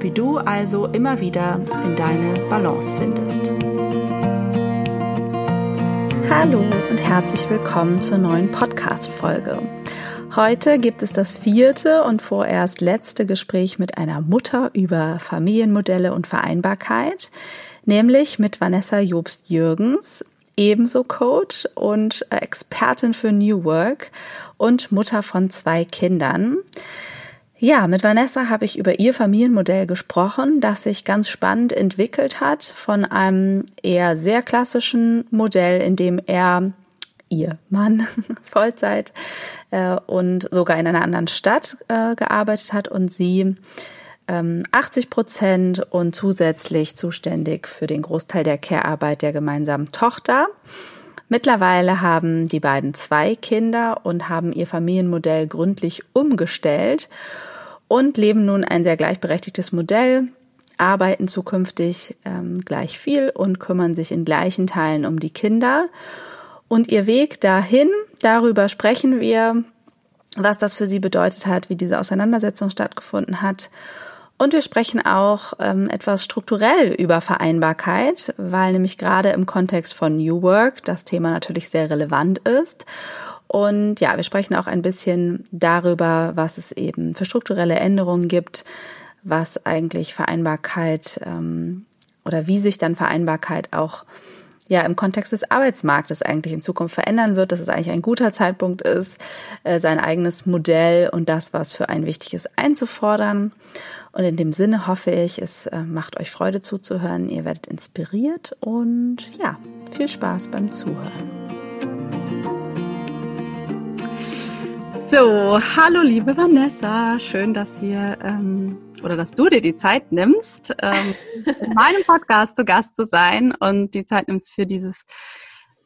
wie du also immer wieder in deine Balance findest. Hallo und herzlich willkommen zur neuen Podcast-Folge. Heute gibt es das vierte und vorerst letzte Gespräch mit einer Mutter über Familienmodelle und Vereinbarkeit, nämlich mit Vanessa Jobst-Jürgens, ebenso Coach und Expertin für New Work und Mutter von zwei Kindern. Ja, mit Vanessa habe ich über ihr Familienmodell gesprochen, das sich ganz spannend entwickelt hat von einem eher sehr klassischen Modell, in dem er ihr Mann Vollzeit äh, und sogar in einer anderen Stadt äh, gearbeitet hat und sie ähm, 80 Prozent und zusätzlich zuständig für den Großteil der Care-Arbeit der gemeinsamen Tochter. Mittlerweile haben die beiden zwei Kinder und haben ihr Familienmodell gründlich umgestellt und leben nun ein sehr gleichberechtigtes Modell, arbeiten zukünftig ähm, gleich viel und kümmern sich in gleichen Teilen um die Kinder. Und ihr Weg dahin, darüber sprechen wir, was das für sie bedeutet hat, wie diese Auseinandersetzung stattgefunden hat. Und wir sprechen auch ähm, etwas strukturell über Vereinbarkeit, weil nämlich gerade im Kontext von New Work das Thema natürlich sehr relevant ist. Und ja, wir sprechen auch ein bisschen darüber, was es eben für strukturelle Änderungen gibt, was eigentlich Vereinbarkeit ähm, oder wie sich dann Vereinbarkeit auch ja im Kontext des Arbeitsmarktes eigentlich in Zukunft verändern wird, dass es eigentlich ein guter Zeitpunkt ist, äh, sein eigenes Modell und das, was für ein wichtig ist, einzufordern. Und in dem Sinne hoffe ich, es äh, macht euch Freude zuzuhören, ihr werdet inspiriert und ja, viel Spaß beim Zuhören. So, hallo liebe Vanessa, schön, dass wir ähm, oder dass du dir die Zeit nimmst, ähm, in meinem Podcast zu Gast zu sein und die Zeit nimmst für dieses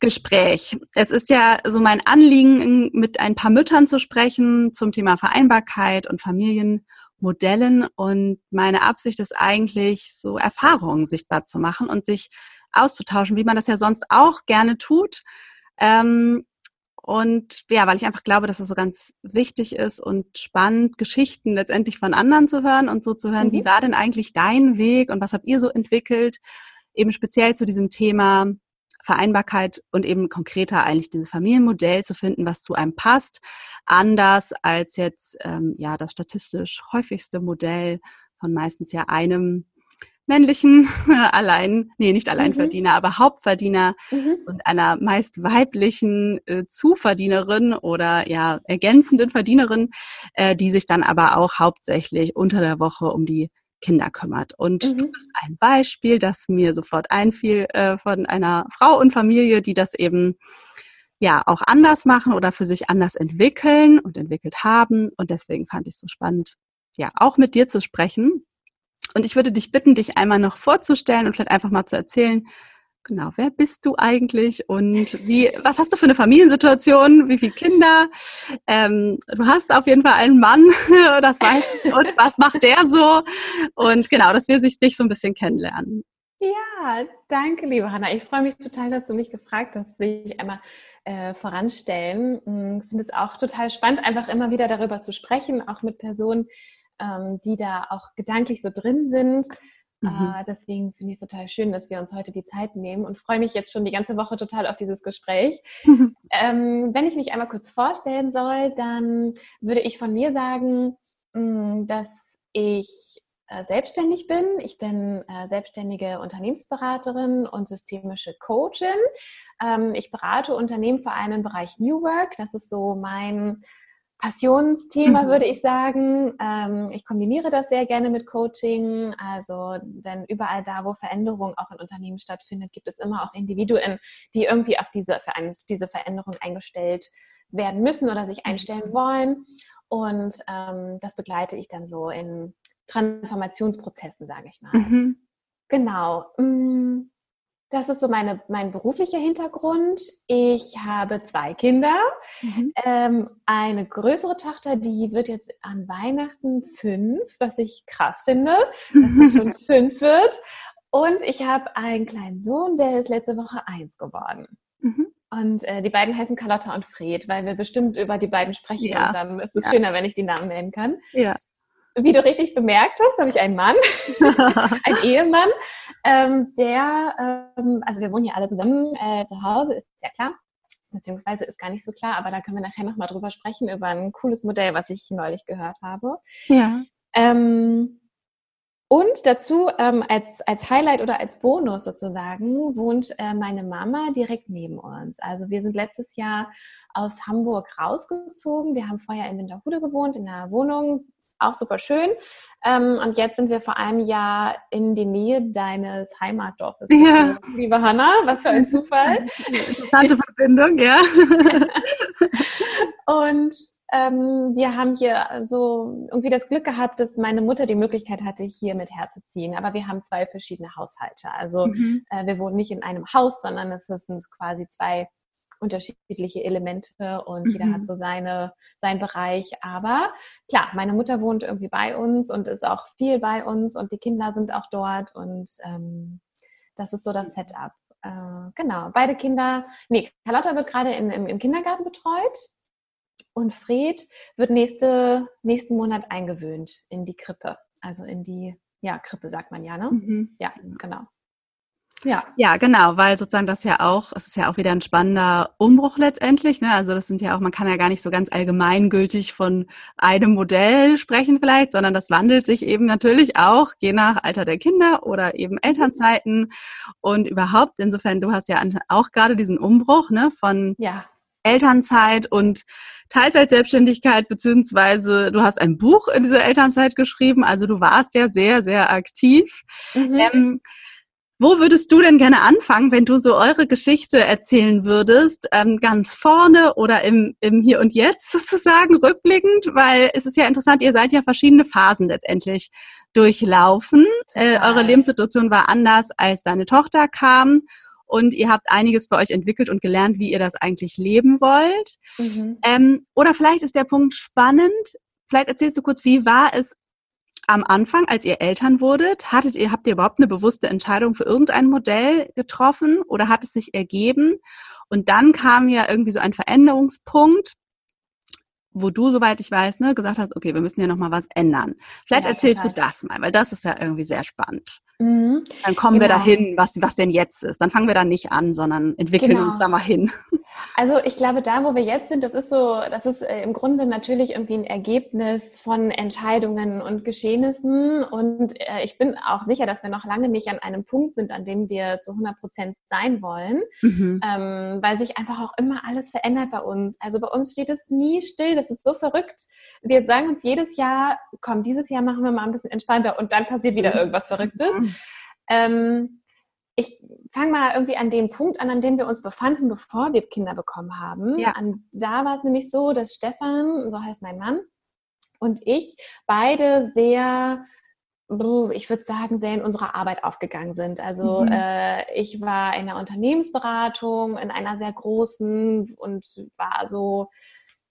Gespräch. Es ist ja so mein Anliegen, mit ein paar Müttern zu sprechen zum Thema Vereinbarkeit und Familienmodellen. Und meine Absicht ist eigentlich, so Erfahrungen sichtbar zu machen und sich auszutauschen, wie man das ja sonst auch gerne tut. Ähm, und ja, weil ich einfach glaube, dass es so ganz wichtig ist und spannend, Geschichten letztendlich von anderen zu hören und so zu hören, mhm. wie war denn eigentlich dein Weg und was habt ihr so entwickelt, eben speziell zu diesem Thema Vereinbarkeit und eben konkreter eigentlich dieses Familienmodell zu finden, was zu einem passt, anders als jetzt ähm, ja das statistisch häufigste Modell von meistens ja einem männlichen allein, nee, nicht Alleinverdiener, mhm. aber Hauptverdiener mhm. und einer meist weiblichen äh, Zuverdienerin oder ja ergänzenden Verdienerin, äh, die sich dann aber auch hauptsächlich unter der Woche um die Kinder kümmert. Und mhm. du bist ein Beispiel, das mir sofort einfiel äh, von einer Frau und Familie, die das eben ja auch anders machen oder für sich anders entwickeln und entwickelt haben. Und deswegen fand ich es so spannend, ja, auch mit dir zu sprechen und ich würde dich bitten, dich einmal noch vorzustellen und vielleicht einfach mal zu erzählen, genau, wer bist du eigentlich und wie, was hast du für eine Familiensituation, wie viele Kinder? Ähm, du hast auf jeden Fall einen Mann, das weiß ich, und was macht der so? Und genau, dass wir sich dich so ein bisschen kennenlernen. Ja, danke, liebe Hanna. Ich freue mich total, dass du mich gefragt hast. Will ich einmal äh, voranstellen. Hm, ich finde es auch total spannend, einfach immer wieder darüber zu sprechen, auch mit Personen, ähm, die da auch gedanklich so drin sind. Mhm. Äh, deswegen finde ich es total schön, dass wir uns heute die Zeit nehmen und freue mich jetzt schon die ganze Woche total auf dieses Gespräch. Mhm. Ähm, wenn ich mich einmal kurz vorstellen soll, dann würde ich von mir sagen, mh, mm, dass ich äh, selbstständig bin. Ich bin äh, selbstständige Unternehmensberaterin und systemische Coachin. Ähm, ich berate Unternehmen vor allem im Bereich New Work. Das ist so mein Passionsthema, mhm. würde ich sagen. Ähm, ich kombiniere das sehr gerne mit Coaching. Also, denn überall da, wo Veränderung auch in Unternehmen stattfindet, gibt es immer auch Individuen, die irgendwie auf diese, diese Veränderung eingestellt werden müssen oder sich mhm. einstellen wollen. Und ähm, das begleite ich dann so in Transformationsprozessen, sage ich mal. Mhm. Genau. Das ist so meine, mein beruflicher Hintergrund. Ich habe zwei Kinder. Mhm. Ähm, eine größere Tochter, die wird jetzt an Weihnachten fünf, was ich krass finde, dass sie schon fünf wird. Und ich habe einen kleinen Sohn, der ist letzte Woche eins geworden. Mhm. Und äh, die beiden heißen Carlotta und Fred, weil wir bestimmt über die beiden sprechen. Ja. Und dann ist es ja. schöner, wenn ich die Namen nennen kann. Ja wie du richtig bemerkt hast, habe ich einen Mann, einen Ehemann, ähm, der, ähm, also wir wohnen hier alle zusammen äh, zu Hause, ist ja klar, beziehungsweise ist gar nicht so klar, aber da können wir nachher nochmal drüber sprechen, über ein cooles Modell, was ich neulich gehört habe. Ja. Ähm, und dazu ähm, als, als Highlight oder als Bonus sozusagen wohnt äh, meine Mama direkt neben uns. Also wir sind letztes Jahr aus Hamburg rausgezogen. Wir haben vorher in Winterhude gewohnt, in einer Wohnung, auch super schön. Ähm, und jetzt sind wir vor einem Jahr in die Nähe deines Heimatdorfes. Ja. Liebe Hanna, was für ein Zufall. Interessante Verbindung, ja. und ähm, wir haben hier so irgendwie das Glück gehabt, dass meine Mutter die Möglichkeit hatte, hier mit herzuziehen. Aber wir haben zwei verschiedene Haushalte. Also mhm. äh, wir wohnen nicht in einem Haus, sondern es sind quasi zwei unterschiedliche Elemente und mhm. jeder hat mhm. so seine, seinen Bereich. Aber klar, meine Mutter wohnt irgendwie bei uns und ist auch viel bei uns und die Kinder sind auch dort und ähm, das ist so das Setup. Äh, genau, beide Kinder, nee, Carlotta wird gerade in, im, im Kindergarten betreut und Fred wird nächste, nächsten Monat eingewöhnt in die Krippe. Also in die, ja, Krippe sagt man ja, ne? Mhm. Ja, genau. Ja. ja, genau, weil sozusagen das ja auch, es ist ja auch wieder ein spannender Umbruch letztendlich. Ne? Also das sind ja auch, man kann ja gar nicht so ganz allgemeingültig von einem Modell sprechen vielleicht, sondern das wandelt sich eben natürlich auch je nach Alter der Kinder oder eben Elternzeiten und überhaupt. Insofern, du hast ja auch gerade diesen Umbruch ne, von ja. Elternzeit und Teilzeitselbstständigkeit, beziehungsweise du hast ein Buch in dieser Elternzeit geschrieben, also du warst ja sehr, sehr aktiv. Mhm. Ähm, wo würdest du denn gerne anfangen, wenn du so eure Geschichte erzählen würdest? Ähm, ganz vorne oder im, im Hier und Jetzt sozusagen rückblickend? Weil es ist ja interessant, ihr seid ja verschiedene Phasen letztendlich durchlaufen. Äh, eure Lebenssituation war anders, als deine Tochter kam. Und ihr habt einiges für euch entwickelt und gelernt, wie ihr das eigentlich leben wollt. Mhm. Ähm, oder vielleicht ist der Punkt spannend. Vielleicht erzählst du kurz, wie war es am Anfang, als ihr Eltern wurdet, hattet ihr, habt ihr überhaupt eine bewusste Entscheidung für irgendein Modell getroffen oder hat es sich ergeben? Und dann kam ja irgendwie so ein Veränderungspunkt, wo du, soweit ich weiß, ne, gesagt hast, okay, wir müssen ja noch mal was ändern. Vielleicht ja, erzählst total. du das mal, weil das ist ja irgendwie sehr spannend. Mhm. Dann kommen genau. wir dahin, was, was denn jetzt ist. Dann fangen wir da nicht an, sondern entwickeln genau. uns da mal hin. Also ich glaube, da, wo wir jetzt sind, das ist so, das ist äh, im Grunde natürlich irgendwie ein Ergebnis von Entscheidungen und Geschehnissen. Und äh, ich bin auch sicher, dass wir noch lange nicht an einem Punkt sind, an dem wir zu 100 Prozent sein wollen, mhm. ähm, weil sich einfach auch immer alles verändert bei uns. Also bei uns steht es nie still. Das ist so verrückt. Wir sagen uns jedes Jahr, komm, dieses Jahr machen wir mal ein bisschen entspannter und dann passiert wieder mhm. irgendwas Verrücktes. Mhm. Ähm, ich fange mal irgendwie an dem Punkt an, an dem wir uns befanden, bevor wir Kinder bekommen haben. Ja. An, da war es nämlich so, dass Stefan, so heißt mein Mann, und ich beide sehr ich würde sagen, sehr in unserer Arbeit aufgegangen sind. Also mhm. äh, ich war in der Unternehmensberatung, in einer sehr großen und war so,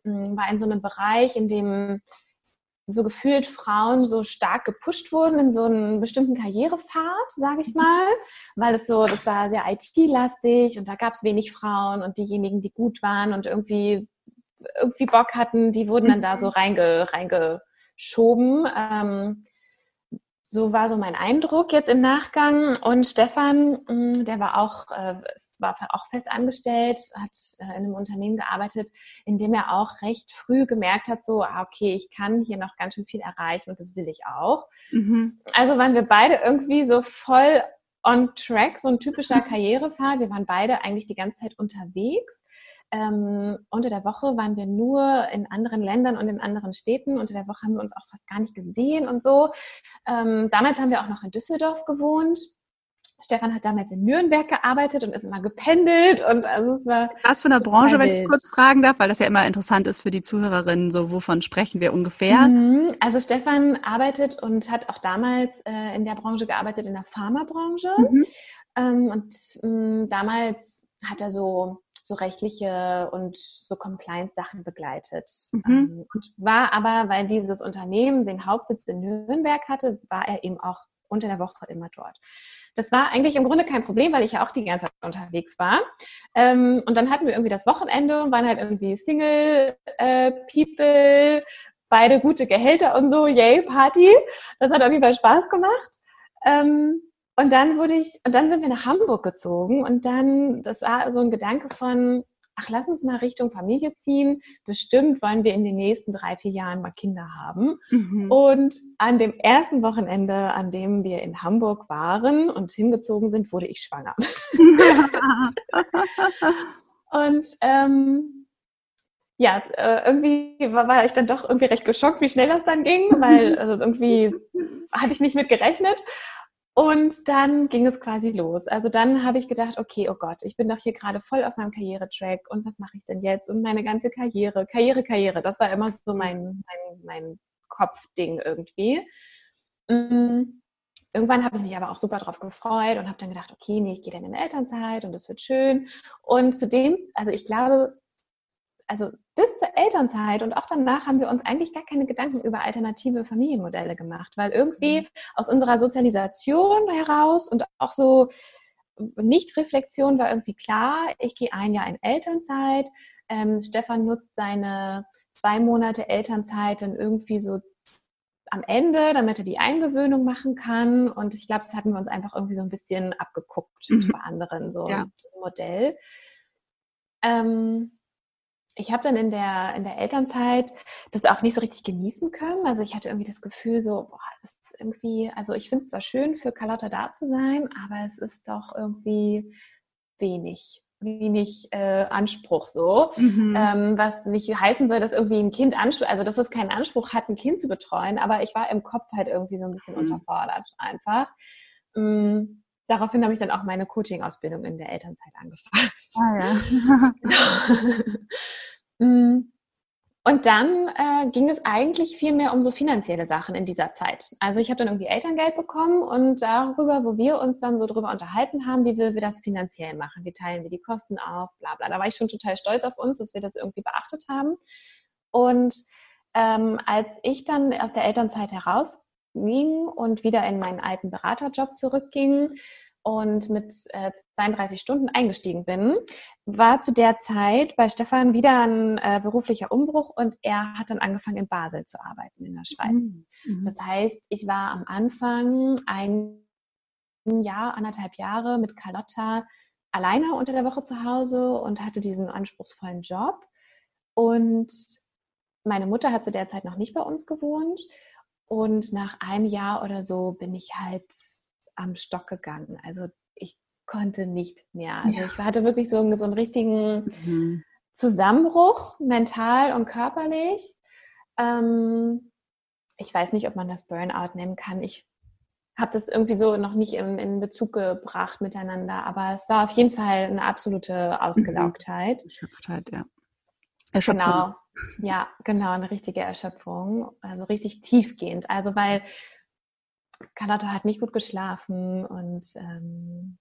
hm, war in so einem Bereich, in dem so gefühlt Frauen so stark gepusht wurden in so einen bestimmten Karrierepfad, sage ich mal, weil es so, das war sehr IT-lastig und da gab es wenig Frauen und diejenigen, die gut waren und irgendwie irgendwie Bock hatten, die wurden dann da so mhm. reinge, reingeschoben. Ähm, so war so mein Eindruck jetzt im Nachgang. Und Stefan, mm, der war auch, äh, war auch fest angestellt, hat äh, in einem Unternehmen gearbeitet, in dem er auch recht früh gemerkt hat, so, ah, okay, ich kann hier noch ganz schön viel erreichen und das will ich auch. Mhm. Also waren wir beide irgendwie so voll on track, so ein typischer Karrierefahrt. Wir waren beide eigentlich die ganze Zeit unterwegs ähm, unter der Woche waren wir nur in anderen Ländern und in anderen Städten. Unter der Woche haben wir uns auch fast gar nicht gesehen und so. Ähm, damals haben wir auch noch in Düsseldorf gewohnt. Stefan hat damals in Nürnberg gearbeitet und ist immer gependelt und also es war. Was für eine Branche, wenn ich kurz fragen darf, weil das ja immer interessant ist für die Zuhörerinnen, so wovon sprechen wir ungefähr? Mhm. Also Stefan arbeitet und hat auch damals äh, in der Branche gearbeitet, in der Pharmabranche. Mhm. Ähm, und mh, mm, damals hat er so so rechtliche und so Compliance-Sachen begleitet. Mhm. Ähm, und war aber, weil dieses Unternehmen den Hauptsitz in Nürnberg hatte, war er eben auch unter der Woche immer dort. Das war eigentlich im Grunde kein Problem, weil ich ja auch die ganze Zeit unterwegs war. Ähm, und dann hatten wir irgendwie das Wochenende und waren halt irgendwie Single-People, äh, beide gute Gehälter und so, yay, Party. Das hat auf jeden Fall Spaß gemacht. Ähm, und dann wurde ich, und dann sind wir nach Hamburg gezogen und dann, das war so ein Gedanke von, ach, lass uns mal Richtung Familie ziehen. Bestimmt wollen wir in den nächsten drei, vier Jahren mal Kinder haben. Mhm. Und an dem ersten Wochenende, an dem wir in Hamburg waren und hingezogen sind, wurde ich schwanger. und ähm, ja, äh, irgendwie war, war, ich dann doch irgendwie recht geschockt, wie schnell das dann ging, weil also irgendwie hatte ich nicht mit gerechnet. Und dann ging es quasi los. Also dann habe ich gedacht, okay, oh Gott, ich bin doch hier gerade voll auf meinem Karrieretrack und was mache ich denn jetzt? Und meine ganze Karriere, Karriere, Karriere, das war immer so mein, mein, mein Kopfding irgendwie. Mm, irgendwann habe ich mich aber auch super drauf gefreut und habe dann gedacht, okay, nee, ich gehe dann in Elternzeit und es wird schön. Und zudem, also ich glaube, also bis zur Elternzeit und auch danach haben wir uns eigentlich gar keine Gedanken über alternative Familienmodelle gemacht, weil irgendwie mhm. aus unserer Sozialisation heraus und auch so Nicht-Reflexion war irgendwie klar, ich gehe ein Jahr in Elternzeit. Ähm, Stefan nutzt seine zwei Monate Elternzeit dann irgendwie so am Ende, damit er die Eingewöhnung machen kann. Und ich glaube, das hatten wir uns einfach irgendwie so ein bisschen abgeguckt mhm. bei anderen, so ja. ein Modell. Ähm, ich habe dann in der, in der Elternzeit das auch nicht so richtig genießen können. Also ich hatte irgendwie das Gefühl so, boah, das ist irgendwie, also ich finde es zwar schön, für Carlotta da zu sein, aber es ist doch irgendwie wenig wenig äh, Anspruch so, mhm. ähm, was nicht heißen soll, dass irgendwie ein Kind Anspruch, also dass es keinen Anspruch hat, ein Kind zu betreuen, aber ich war im Kopf halt irgendwie so ein bisschen mhm. unterfordert einfach. Ähm, daraufhin habe ich dann auch meine Coaching-Ausbildung in der Elternzeit angefangen. Ah ja. Mm. Und dann äh, ging es eigentlich viel mehr um so finanzielle Sachen in dieser Zeit. Also ich habe dann irgendwie Elterngeld bekommen und darüber, wo wir uns dann so drüber unterhalten haben, wie wir, wir das finanziell machen, wie teilen wir die Kosten auf, bla bla. Da war ich schon total stolz auf uns, dass wir das irgendwie beachtet haben. Und ähm, als ich dann aus der Elternzeit herausging und wieder in meinen alten Beraterjob zurückging, und mit äh, 32 Stunden eingestiegen bin, war zu der Zeit bei Stefan wieder ein äh, beruflicher Umbruch und er hat dann angefangen in Basel zu arbeiten in der Schweiz. Mhm. mhm. Das heißt, ich war am Anfang ein Jahr, anderthalb Jahre mit Carlotta alleine unter der Woche zu Hause und hatte diesen anspruchsvollen Job. Und meine Mutter hat zu der Zeit noch nicht bei uns gewohnt. Und nach einem Jahr oder so bin ich halt am Stock gegangen. Also ich konnte nicht mehr. Also ja. ich hatte wirklich so, so einen richtigen mhm. Zusammenbruch, mental und körperlich. Ähm, ich weiß nicht, ob man das Burnout nennen kann. Ich habe das irgendwie so noch nicht in, in, Bezug gebracht miteinander, aber es war auf jeden Fall eine absolute mhm. Ausgelaugtheit. Erschöpftheit, ja. Erschöpfung. Genau, ja, genau, eine richtige Erschöpfung, also richtig tiefgehend. Also weil Carlotta hat nicht gut geschlafen und ähm,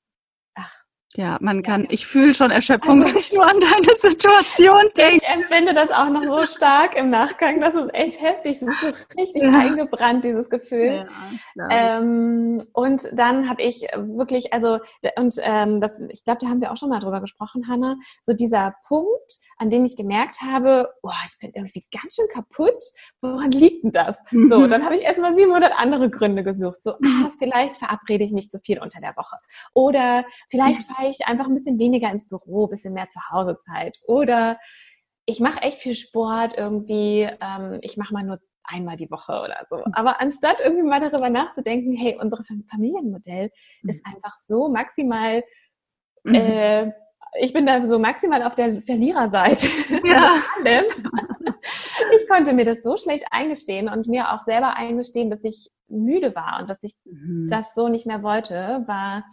ach. Ja, man kann, ja. ich fühle schon Erschöpfung, also, wenn ich nur an deine Situation denke. Ich empfinde das auch noch so stark im Nachgang. Das ist echt heftig. Das ist so richtig ja. eingebrannt, dieses Gefühl. Ähm, und dann habe ich wirklich, also, und ähm, das, ich glaube, da haben wir auch schon mal drüber gesprochen, Hanna, so dieser Punkt, an dem ich gemerkt habe, oh, ich bin irgendwie ganz schön kaputt. Woran liegt denn das? Mhm. So, dann habe ich erstmal 700 andere Gründe gesucht. So, ah, vielleicht verabrede ich nicht so viel unter der Woche. Oder vielleicht fahre ich einfach ein bisschen weniger ins Büro, ein bisschen mehr Zuhausezeit. Oder ich mache echt viel Sport irgendwie. Ähm, ich mache mal nur einmal die Woche oder so. Mhm. Aber anstatt irgendwie mal darüber nachzudenken, hey, unser Familienmodell mhm. ist einfach so maximal, mhm. äh, ich bin da so maximal auf der Verliererseite. Ja. ich konnte mir das so schlecht eingestehen und mir auch selber eingestehen, dass ich müde war und dass ich mhm. das so nicht mehr wollte, war,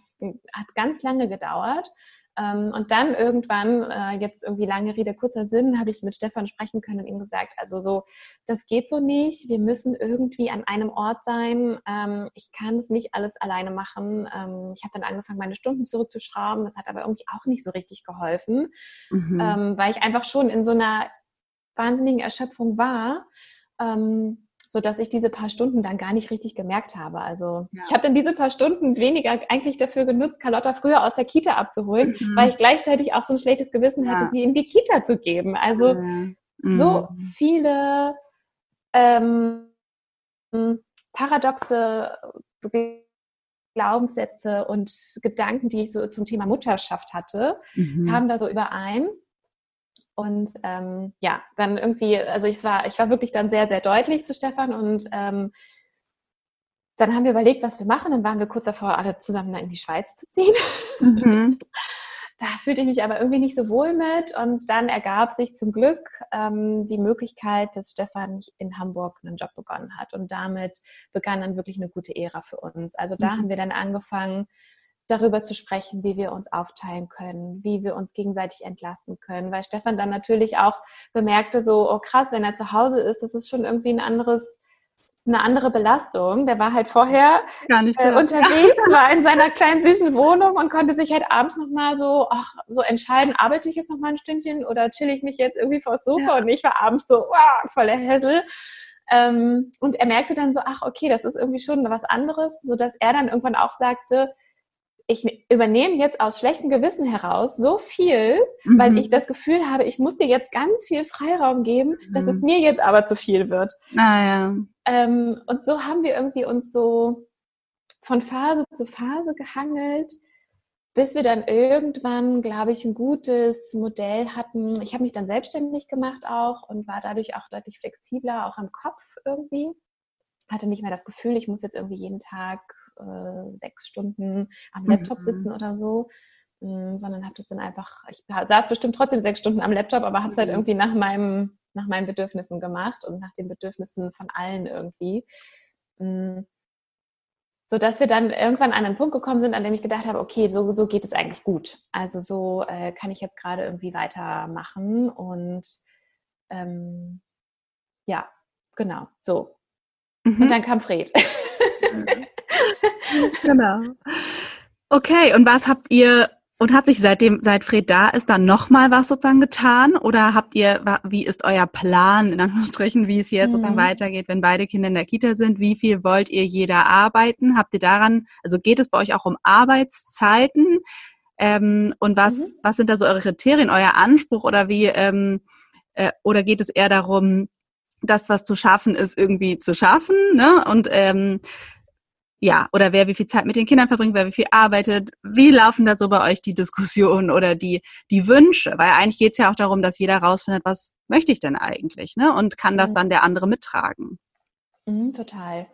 hat ganz lange gedauert. Ähm, und dann irgendwann, äh, jetzt irgendwie lange Rede, kurzer Sinn, habe ich mit Stefan sprechen können und ihm gesagt, also so, das geht so nicht. Wir müssen irgendwie an einem Ort sein. Ähm, ich kann es nicht alles alleine machen. Ähm, ich habe dann angefangen, meine Stunden zurückzuschrauben. Das hat aber irgendwie auch nicht so richtig geholfen, mhm. weil ich einfach schon in so einer wahnsinnigen Erschöpfung war so dass ich diese paar Stunden dann gar nicht richtig gemerkt habe. Also ja. ich habe dann diese paar Stunden weniger eigentlich dafür genutzt, Carlotta früher aus der Kita abzuholen, mhm. weil ich gleichzeitig auch so ein schlechtes Gewissen ja. hatte, sie in die Kita zu geben. Also mhm. so viele ähm, paradoxe Glaubenssätze und Gedanken, die ich so zum Thema Mutterschaft hatte, mhm. kamen da so überein. Und ähm, ja, dann irgendwie, also ich war, ich war wirklich dann sehr, sehr deutlich zu Stefan und ähm, dann haben wir überlegt, was wir machen. Dann waren wir kurz davor, alle zusammen in die Schweiz zu ziehen. Mhm. da fühlte ich mich aber irgendwie nicht so wohl mit. Und dann ergab sich zum Glück ähm, die Möglichkeit, dass Stefan in Hamburg einen Job begonnen hat. Und damit begann dann wirklich eine gute Ära für uns. Also da mhm. haben wir dann angefangen, darüber zu sprechen, wie wir uns aufteilen können, wie wir uns gegenseitig entlasten können, weil Stefan dann natürlich auch bemerkte so, oh krass, wenn er zu Hause ist, das ist schon irgendwie ein anderes, eine andere Belastung. Der war halt vorher äh, unterwegs, war in seiner kleinen süßen Wohnung und konnte sich halt abends nochmal so, ach, so entscheiden, arbeite ich jetzt noch mal ein Stündchen oder chill ich mich jetzt irgendwie vors Sofa ja. und ich war abends so, wow, voller Hessel. Ähm, und er merkte dann so, ach, okay, das ist irgendwie schon was anderes, so dass er dann irgendwann auch sagte, ich übernehme jetzt aus schlechtem Gewissen heraus so viel, mhm. weil ich das Gefühl habe, ich muss dir jetzt ganz viel Freiraum geben, mhm. dass es mhm. mir jetzt aber zu viel wird. Ah, ja. Ähm, und so haben wir irgendwie uns so von Phase zu Phase gehangelt, bis wir dann irgendwann, glaube ich, ein gutes Modell hatten. Ich habe mich dann selbstständig gemacht auch und war dadurch auch deutlich flexibler, auch am Kopf irgendwie. Hatte nicht mehr das Gefühl, ich muss jetzt irgendwie jeden Tag äh, sechs Stunden am Laptop mhm. sitzen oder so, ähm, sondern habe das dann einfach, ich saß bestimmt trotzdem sechs Stunden am Laptop, aber habe es halt mhm. irgendwie nach meinem, nach meinen Bedürfnissen gemacht und nach den Bedürfnissen von allen irgendwie. Mhm. So dass wir dann irgendwann an einen Punkt gekommen sind, an dem ich gedacht habe, okay, so, so geht es eigentlich gut. Also so äh, kann ich jetzt gerade irgendwie weitermachen und ähm, ja, genau, so. Mhm. Und dann kam Fred. genau. Okay, und was habt ihr und hat sich seitdem, seit Fred da ist, dann nochmal was sozusagen getan? Oder habt ihr, wie ist euer Plan, in Anführungsstrichen, wie es jetzt mhm. sozusagen weitergeht, wenn beide Kinder in der Kita sind? Wie viel wollt ihr jeder arbeiten? Habt ihr daran, also geht es bei euch auch um Arbeitszeiten? Ähm, und was, mhm. was sind da so eure Kriterien, euer Anspruch oder wie, ähm, äh, oder geht es eher darum, das, was zu schaffen ist, irgendwie zu schaffen, ne? Und ähm, ja, oder wer wie viel Zeit mit den Kindern verbringt, wer wie viel arbeitet. Wie laufen da so bei euch die Diskussionen oder die, die Wünsche? Weil eigentlich geht es ja auch darum, dass jeder rausfindet, was möchte ich denn eigentlich, ne? Und kann das mhm. dann der andere mittragen? Mhm, total.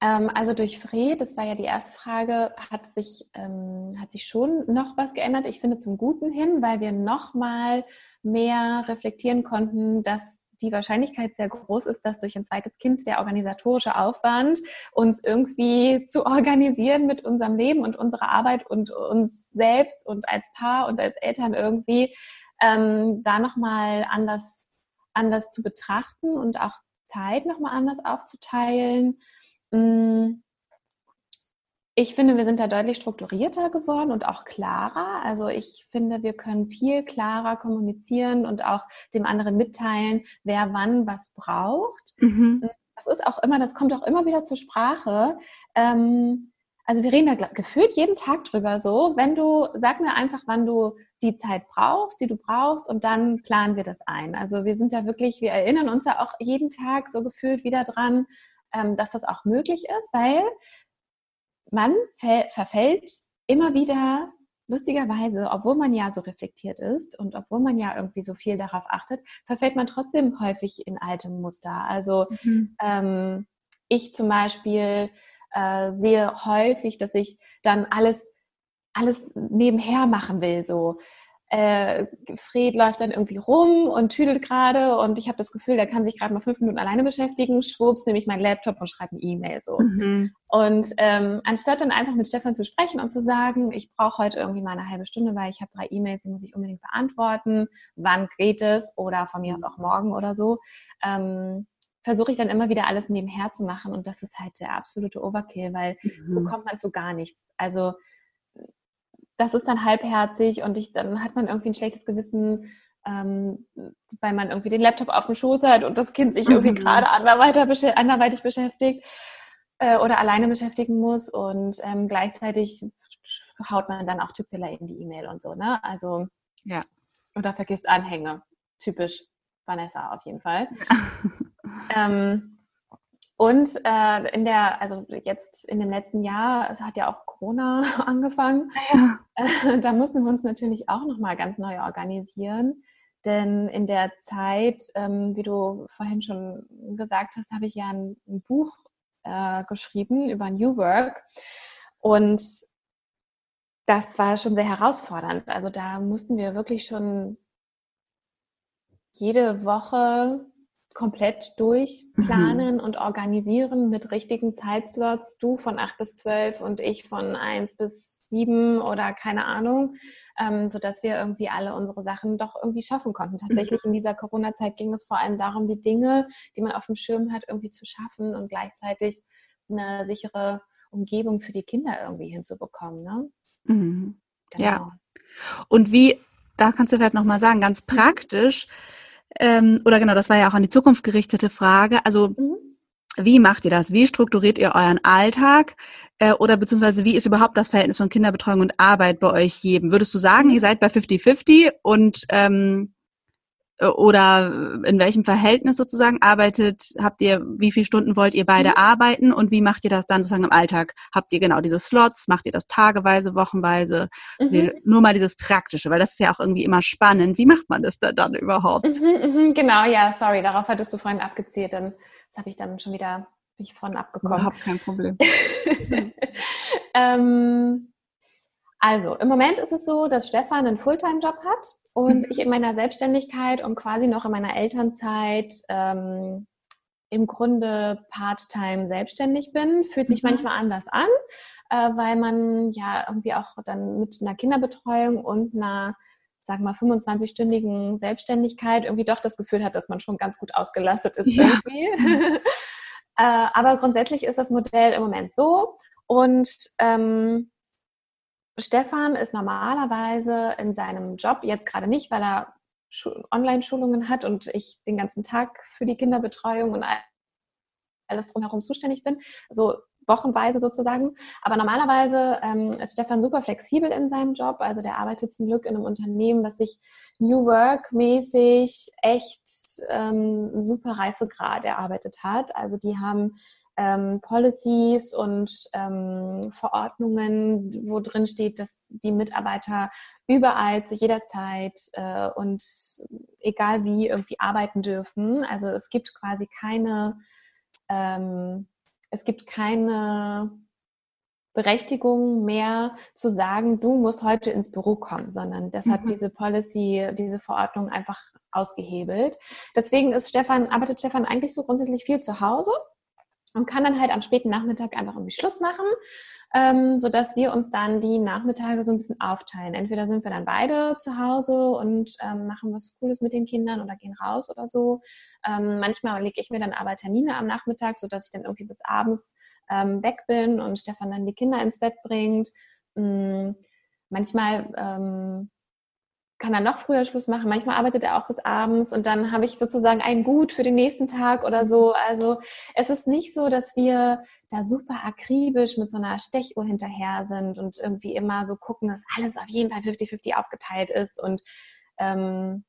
Ähm, also durch Fred, das war ja die erste Frage, hat sich, ähm, hat sich schon noch was geändert. Ich finde zum Guten hin, weil wir noch mal mehr reflektieren konnten, dass die Wahrscheinlichkeit sehr groß ist, dass durch ein zweites Kind der organisatorische Aufwand, uns irgendwie zu organisieren mit unserem Leben und unserer Arbeit und uns selbst und als Paar und als Eltern irgendwie, ähm, da nochmal anders, anders zu betrachten und auch Zeit nochmal anders aufzuteilen. Mm, ich finde, wir sind da deutlich strukturierter geworden und auch klarer. Also ich finde, wir können viel klarer kommunizieren und auch dem anderen mitteilen, wer wann was braucht. Mhm. Das ist auch immer, das kommt auch immer wieder zur Sprache. Ähm, also wir reden da gefühlt jeden Tag drüber so. Wenn du, sag mir einfach, wann du die Zeit brauchst, die du brauchst und dann planen wir das ein. Also wir sind da wirklich, wir erinnern uns da auch jeden Tag so gefühlt wieder dran, ähm, dass das auch möglich ist, weil man verfällt immer wieder lustigerweise, obwohl man ja so reflektiert ist und obwohl man ja irgendwie so viel darauf achtet, verfällt man trotzdem häufig in alte Muster. Also mhm. ähm, ich zum Beispiel äh, sehe häufig, dass ich dann alles alles nebenher machen will. So äh, Fred läuft dann irgendwie rum und tüdelt gerade und ich habe das Gefühl, der kann sich gerade mal fünf Minuten alleine beschäftigen. Schwupps, nehme ich meinen Laptop und schreibe eine E-Mail so. Mhm. Und ähm, anstatt dann einfach mit Stefan zu sprechen und zu sagen, ich brauche heute irgendwie mal eine halbe Stunde, weil ich habe drei E-Mails, die muss ich unbedingt beantworten. Wann geht es? Oder von mir aus auch morgen oder so. Ähm, versuche ich dann immer wieder alles nebenher zu machen und das ist halt der absolute Overkill, weil mhm. so kommt man zu gar nichts. Also das ist dann halbherzig und ich, dann hat man irgendwie ein schlechtes Gewissen, ähm, weil man irgendwie den Laptop auf dem Schoß hat und das Kind sich irgendwie mhm. gerade anderweitig beschäftigt äh, oder alleine beschäftigen muss und ähm, gleichzeitig haut man dann auch Tippfehler in die E-Mail und so, ne? Also ja. Oder vergisst Anhänge. Typisch Vanessa auf jeden Fall. Ähm, und äh, in der, also jetzt in dem letzten Jahr, es hat ja auch Corona angefangen, ja. äh, da mussten wir uns natürlich auch nochmal ganz neu organisieren. Denn in der Zeit, ähm, wie du vorhin schon gesagt hast, habe ich ja ein, ein Buch äh, geschrieben über New Work. Und das war schon sehr herausfordernd. Also da mussten wir wirklich schon jede Woche komplett durchplanen mhm. und organisieren mit richtigen Zeitslots. Du von 8 bis 12 und ich von 1 bis 7 oder keine Ahnung, ähm, sodass wir irgendwie alle unsere Sachen doch irgendwie schaffen konnten. Tatsächlich mhm. in dieser Corona-Zeit ging es vor allem darum, die Dinge, die man auf dem Schirm hat, irgendwie zu schaffen und gleichzeitig eine sichere Umgebung für die Kinder irgendwie hinzubekommen. Ne? Mhm. Genau. Ja. Und wie, da kannst du vielleicht nochmal sagen, ganz mhm. praktisch, ähm, oder genau, das war ja auch an die Zukunft gerichtete Frage. Also mhm. wie macht ihr das? Wie strukturiert ihr euren Alltag? Äh, oder beziehungsweise wie ist überhaupt das Verhältnis von Kinderbetreuung und Arbeit bei euch jedem? Würdest du sagen, mhm. ihr seid bei 50-50 und ähm, äh, oder in welchem Verhältnis sozusagen arbeitet, habt ihr, wie viele Stunden wollt ihr beide mhm. arbeiten und wie macht ihr das dann sozusagen im Alltag? Habt ihr genau diese Slots, macht ihr das tageweise, wochenweise? Mhm. Nur mal dieses Praktische, weil das ist ja auch irgendwie immer spannend. Wie macht man das da dann überhaupt? Mhm, mhm, genau, ja, sorry, darauf hattest du vorhin abgezielt, dann habe ich dann schon wieder bin ich von abgekommen. Überhaupt kein Problem. ähm, also, im Moment ist es so, dass Stefan einen Fulltime-Job hat und ich in meiner Selbstständigkeit und quasi noch in meiner Elternzeit ähm, im Grunde part-time selbstständig bin. Fühlt sich mhm. manchmal anders an, äh, weil man ja irgendwie auch dann mit einer Kinderbetreuung und einer sag mal, 25-stündigen Selbstständigkeit irgendwie doch das Gefühl hat, dass man schon ganz gut ausgelastet ist ja. irgendwie. Äh, aber grundsätzlich ist das Modell im Moment so. Und ähm, Stefan ist normalerweise in seinem Job, jetzt gerade nicht, weil er Online-Schulungen hat und ich den ganzen Tag für die Kinderbetreuung und alles drumherum zuständig bin, so wochenweise sozusagen. Aber normalerweise ähm, ist Stefan super flexibel in seinem Job. Also der arbeitet zum Glück in einem Unternehmen, was sich New Work-mäßig echt ähm, super Reifegrad erarbeitet hat. Also die haben ähm, Policies und ähm, Verordnungen, wo drin steht, dass die Mitarbeiter überall zu jeder Zeit äh, und egal wie irgendwie arbeiten dürfen. Also es gibt quasi keine, ähm, es gibt keine Berechtigung mehr zu sagen, du musst heute ins Büro kommen, sondern das mhm. hat diese Policy, diese Verordnung einfach ausgehebelt. Deswegen ist Stefan, arbeitet Stefan eigentlich so grundsätzlich viel zu Hause und kann dann halt am späten Nachmittag einfach irgendwie Schluss machen, ähm, sodass wir uns dann die Nachmittage so ein bisschen aufteilen. Entweder sind wir dann beide zu Hause und ähm, machen was Cooles mit den Kindern oder gehen raus oder so. Ähm, manchmal lege ich mir dann aber Termine am Nachmittag, sodass ich dann irgendwie bis abends ähm, weg bin und Stefan dann die Kinder ins Bett bringt. Mhm. Manchmal ähm, kann er noch früher Schluss machen. Manchmal arbeitet er auch bis abends und dann habe ich sozusagen ein Gut für den nächsten Tag oder so. Also es ist nicht so, dass wir da super akribisch mit so einer Stechuhr hinterher sind und irgendwie immer so gucken, dass alles auf jeden Fall 50-50 aufgeteilt ist und ähm,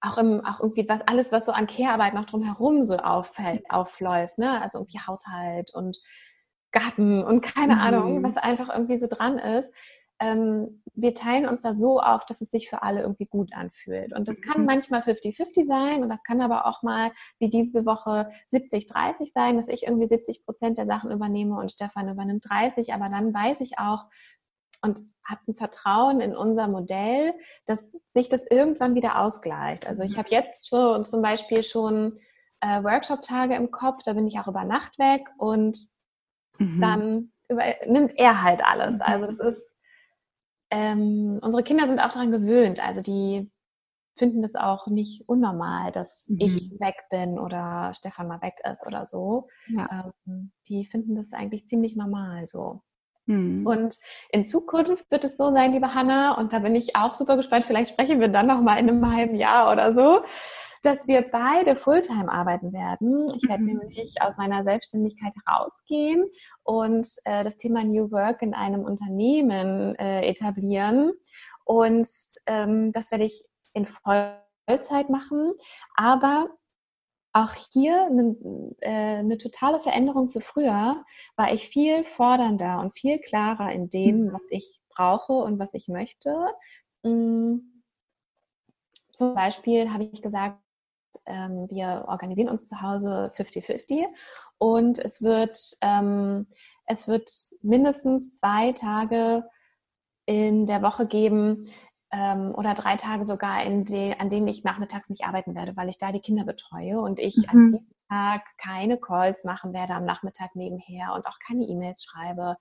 auch, im, auch irgendwie was, alles, was so an Care-Arbeit noch drumherum so auffällt, aufläuft, ne? Also irgendwie Haushalt und Garten und keine mhm. Ahnung, was einfach irgendwie so dran ist ähm, wir teilen uns da so auf, dass es sich für alle irgendwie gut anfühlt. Und das kann mhm. manchmal 50-50 sein und das kann aber auch mal wie diese Woche 70-30 sein, dass ich irgendwie 70 Prozent der Sachen übernehme und Stefan übernimmt 30. Aber dann weiß ich auch und habe ein Vertrauen in unser Modell, dass sich das irgendwann wieder ausgleicht. Also ich mhm. habe jetzt so zum Beispiel schon äh, Workshop-Tage im Kopf, da bin ich auch über Nacht weg und mhm. dann über, nimmt er halt alles. Mhm. Also das ist ähm, unsere Kinder sind auch daran gewöhnt. Also die finden das auch nicht unnormal, dass mhm. ich weg bin oder Stefan mal weg ist oder so. Ja. Ähm, die finden das eigentlich ziemlich normal so. Mhm. Und in Zukunft wird es so sein, liebe Hanna, und da bin ich auch super gespannt, vielleicht sprechen wir dann noch mal in einem halben Jahr oder so, dass wir beide Fulltime arbeiten werden. Ich werde mhm. nämlich aus meiner Selbstständigkeit rausgehen und äh, das Thema New Work in einem Unternehmen äh, etablieren. Und ähm, das werde ich in Vollzeit machen. Aber auch hier eine, äh, eine, totale Veränderung zu früher, war ich viel fordernder und viel klarer in dem, mhm. was ich brauche und was ich möchte. Mm, zum Beispiel habe ich gesagt, ähm, wir organisieren uns zu Hause 50-50 und es wird, ähm, es wird mindestens zwei Tage in der Woche geben ähm, oder drei Tage sogar, in de, an denen ich nachmittags nicht arbeiten werde, weil ich da die Kinder betreue und ich mhm. an diesem Tag keine Calls machen werde am Nachmittag nebenher und auch keine E-Mails schreibe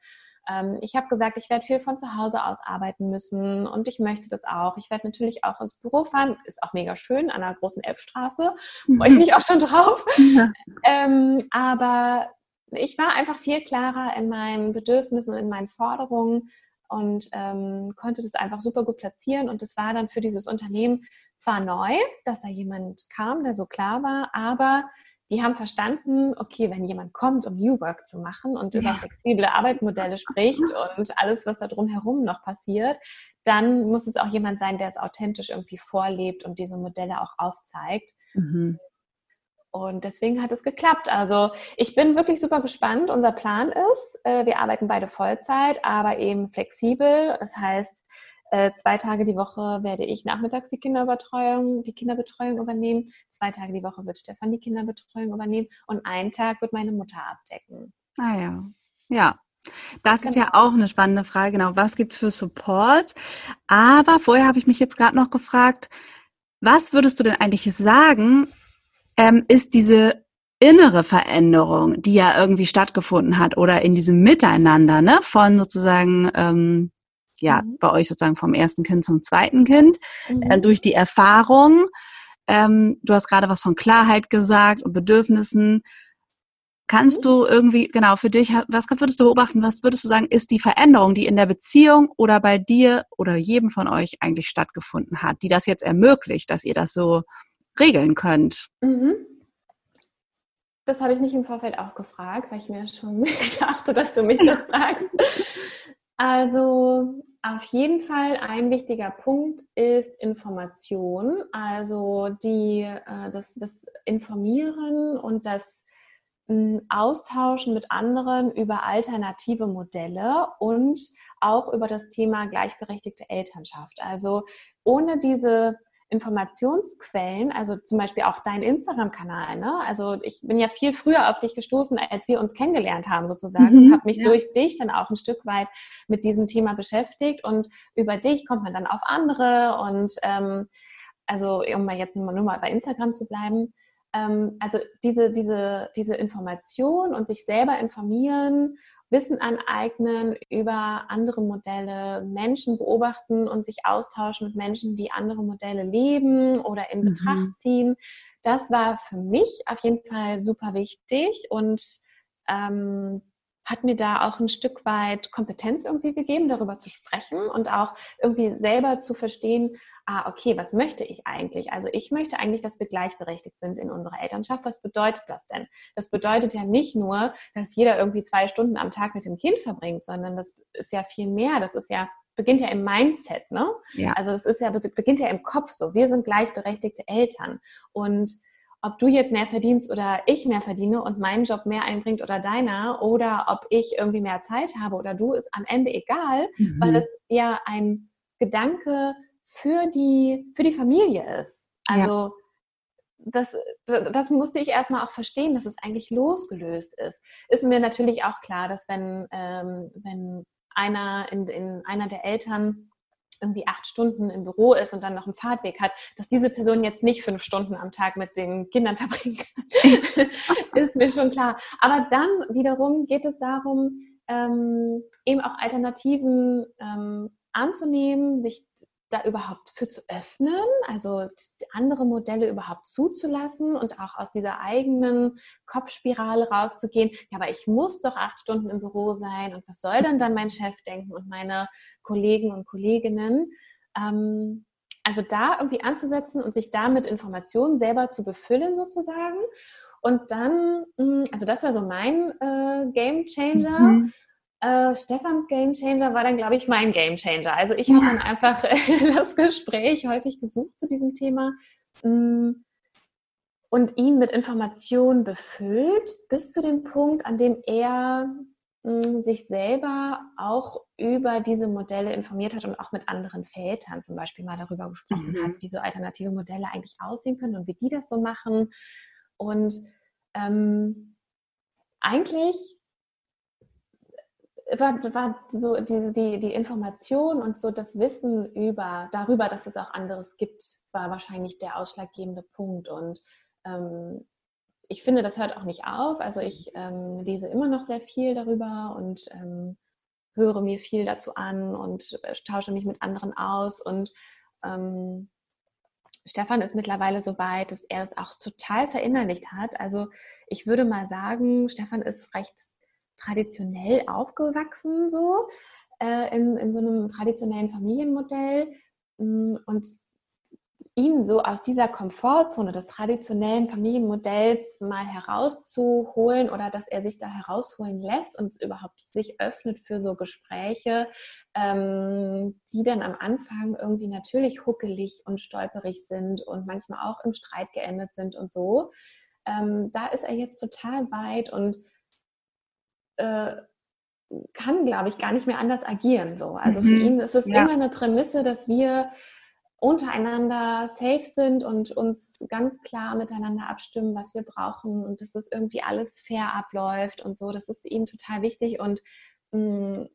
ich habe gesagt, ich werde viel von zu Hause aus arbeiten müssen und ich möchte das auch. Ich werde natürlich auch ins Büro fahren. Ist auch mega schön an einer großen Elbstraße. Freue ich mich auch schon drauf. Ja. Ähm, aber ich war einfach viel klarer in meinen Bedürfnissen und in meinen Forderungen und ähm, konnte das einfach super gut platzieren. Und es war dann für dieses Unternehmen zwar neu, dass da jemand kam, der so klar war, aber die haben verstanden, okay, wenn jemand kommt, um New Work zu machen und über flexible Arbeitsmodelle spricht und alles, was da drumherum noch passiert, dann muss es auch jemand sein, der es authentisch irgendwie vorlebt und diese Modelle auch aufzeigt. Mhm. Und deswegen hat es geklappt. Also ich bin wirklich super gespannt. Unser Plan ist, äh, wir arbeiten beide Vollzeit, aber eben flexibel. Das heißt, äh, zwei Tage die Woche werde ich nachmittags die Kinderbetreuung, die Kinderbetreuung übernehmen. Zwei Tage die Woche wird Stefan die Kinderbetreuung übernehmen und einen Tag wird meine Mutter abdecken. Ah ja, ja. Das genau. ist ja genau. auch eine spannende Frage. Genau, was gibt es für Support? Aber vorher habe ich mich jetzt gerade noch gefragt, was würdest du denn eigentlich sagen, ähm, ist diese innere Veränderung, die ja irgendwie stattgefunden hat oder in diesem Miteinander, ne, von sozusagen ähm, ja, mhm. bei euch sozusagen vom ersten Kind zum zweiten Kind, mhm. äh, durch die Erfahrung. Ähm, du hast gerade was von Klarheit gesagt und Bedürfnissen. Kannst mhm. du irgendwie, genau, für dich, was würdest du beobachten, was würdest du sagen, ist die Veränderung, die in der Beziehung oder bei dir oder jedem von euch eigentlich stattgefunden hat, die das jetzt ermöglicht, dass ihr das so regeln könnt? Mhm. Das habe ich mich im Vorfeld auch gefragt, weil ich mir schon dachte, dass du mich das fragst. Also auf jeden Fall ein wichtiger Punkt ist Information, also die, äh, das, das Informieren und das hm, Austauschen mit anderen über alternative Modelle und auch über das Thema gleichberechtigte Elternschaft. Also ohne diese Informationsquellen, also zum Beispiel auch dein Instagram-Kanal. Ne? Also ich bin ja viel früher auf dich gestoßen, als wir uns kennengelernt haben sozusagen mhm, und habe mich ja. durch dich dann auch ein Stück weit mit diesem Thema beschäftigt und über dich kommt man dann auf andere und ähm, also um mal jetzt nur mal bei Instagram zu bleiben, ähm, also diese, diese, diese Information und sich selber informieren Wissen aneignen über andere Modelle, Menschen beobachten und sich austauschen mit Menschen, die andere Modelle leben oder in mhm. Betracht ziehen. Das war für mich auf jeden Fall super wichtig und ähm, hat mir da auch ein Stück weit Kompetenz irgendwie gegeben, darüber zu sprechen und auch irgendwie selber zu verstehen, ah, okay, was möchte ich eigentlich? Also ich möchte eigentlich, dass wir gleichberechtigt sind in unserer Elternschaft. Was bedeutet das denn? Das bedeutet ja nicht nur, dass jeder irgendwie zwei Stunden am Tag mit dem Kind verbringt, sondern das ist ja viel mehr. Das ist ja beginnt ja im Mindset, ne? Ja. Also das ist ja beginnt ja im Kopf so. Wir sind gleichberechtigte Eltern und ob du jetzt mehr verdienst oder ich mehr verdiene und mein Job mehr einbringt oder deiner oder ob ich irgendwie mehr Zeit habe oder du, ist am Ende egal, mhm. weil das ja ein Gedanke für die, für die Familie ist. Also ja. das, das musste ich erstmal auch verstehen, dass es eigentlich losgelöst ist. Ist mir natürlich auch klar, dass wenn, ähm, wenn einer in, in einer der Eltern irgendwie acht Stunden im Büro ist und dann noch einen Fahrtweg hat, dass diese Person jetzt nicht fünf Stunden am Tag mit den Kindern verbringen kann, ist mir schon klar. Aber dann wiederum geht es darum, ähm, eben auch Alternativen ähm, anzunehmen, sich da überhaupt für zu öffnen, also andere Modelle überhaupt zuzulassen und auch aus dieser eigenen Kopfspirale rauszugehen. Ja, aber ich muss doch acht Stunden im Büro sein und was soll denn dann mein Chef denken und meine Kollegen und Kolleginnen? Ähm, also da irgendwie anzusetzen und sich damit Informationen selber zu befüllen sozusagen. Und dann, hm, also das war so mein äh, Game Changer. Mhm. Äh, Stefans Game Changer war dann, glaube ich, mein Game Changer. Also ich habe dann einfach das Gespräch häufig gesucht zu diesem Thema mm, und ihn mit Informationen befüllt, bis zu dem Punkt, an dem er mm, sich selber auch über diese Modelle informiert hat und auch mit anderen Vätern zum Beispiel mal darüber gesprochen mhm. hat, wie so alternative Modelle eigentlich aussehen können und wie die das so machen. Und ähm, eigentlich war, war so diese, die, die Information und so das Wissen über, darüber, dass es auch anderes gibt, war wahrscheinlich der ausschlaggebende Punkt. Und ähm, ich finde, das hört auch nicht auf. Also ich ähm, lese immer noch sehr viel darüber und ähm, höre mir viel dazu an und äh, tausche mich mit anderen aus. Und ähm, Stefan ist mittlerweile so weit, dass er es auch total verinnerlicht hat. Also ich würde mal sagen, Stefan ist recht traditionell aufgewachsen, so äh, in, in so einem traditionellen Familienmodell. Mm, und ihn so aus dieser Komfortzone des traditionellen Familienmodells mal herauszuholen oder dass er sich da herausholen lässt und überhaupt sich öffnet für so Gespräche, ähm, die dann am Anfang irgendwie natürlich huckelig und stolperig sind und manchmal auch im Streit geendet sind und so. Ähm, da ist er jetzt total weit und äh, kann, glaube ich, gar nicht mehr anders agieren. So. Also mhm. für ihn ist es ja. immer eine Prämisse, dass wir untereinander safe sind und uns ganz klar miteinander abstimmen, was wir brauchen und dass das irgendwie alles fair abläuft und so. Das ist ihm total wichtig und mh, mm,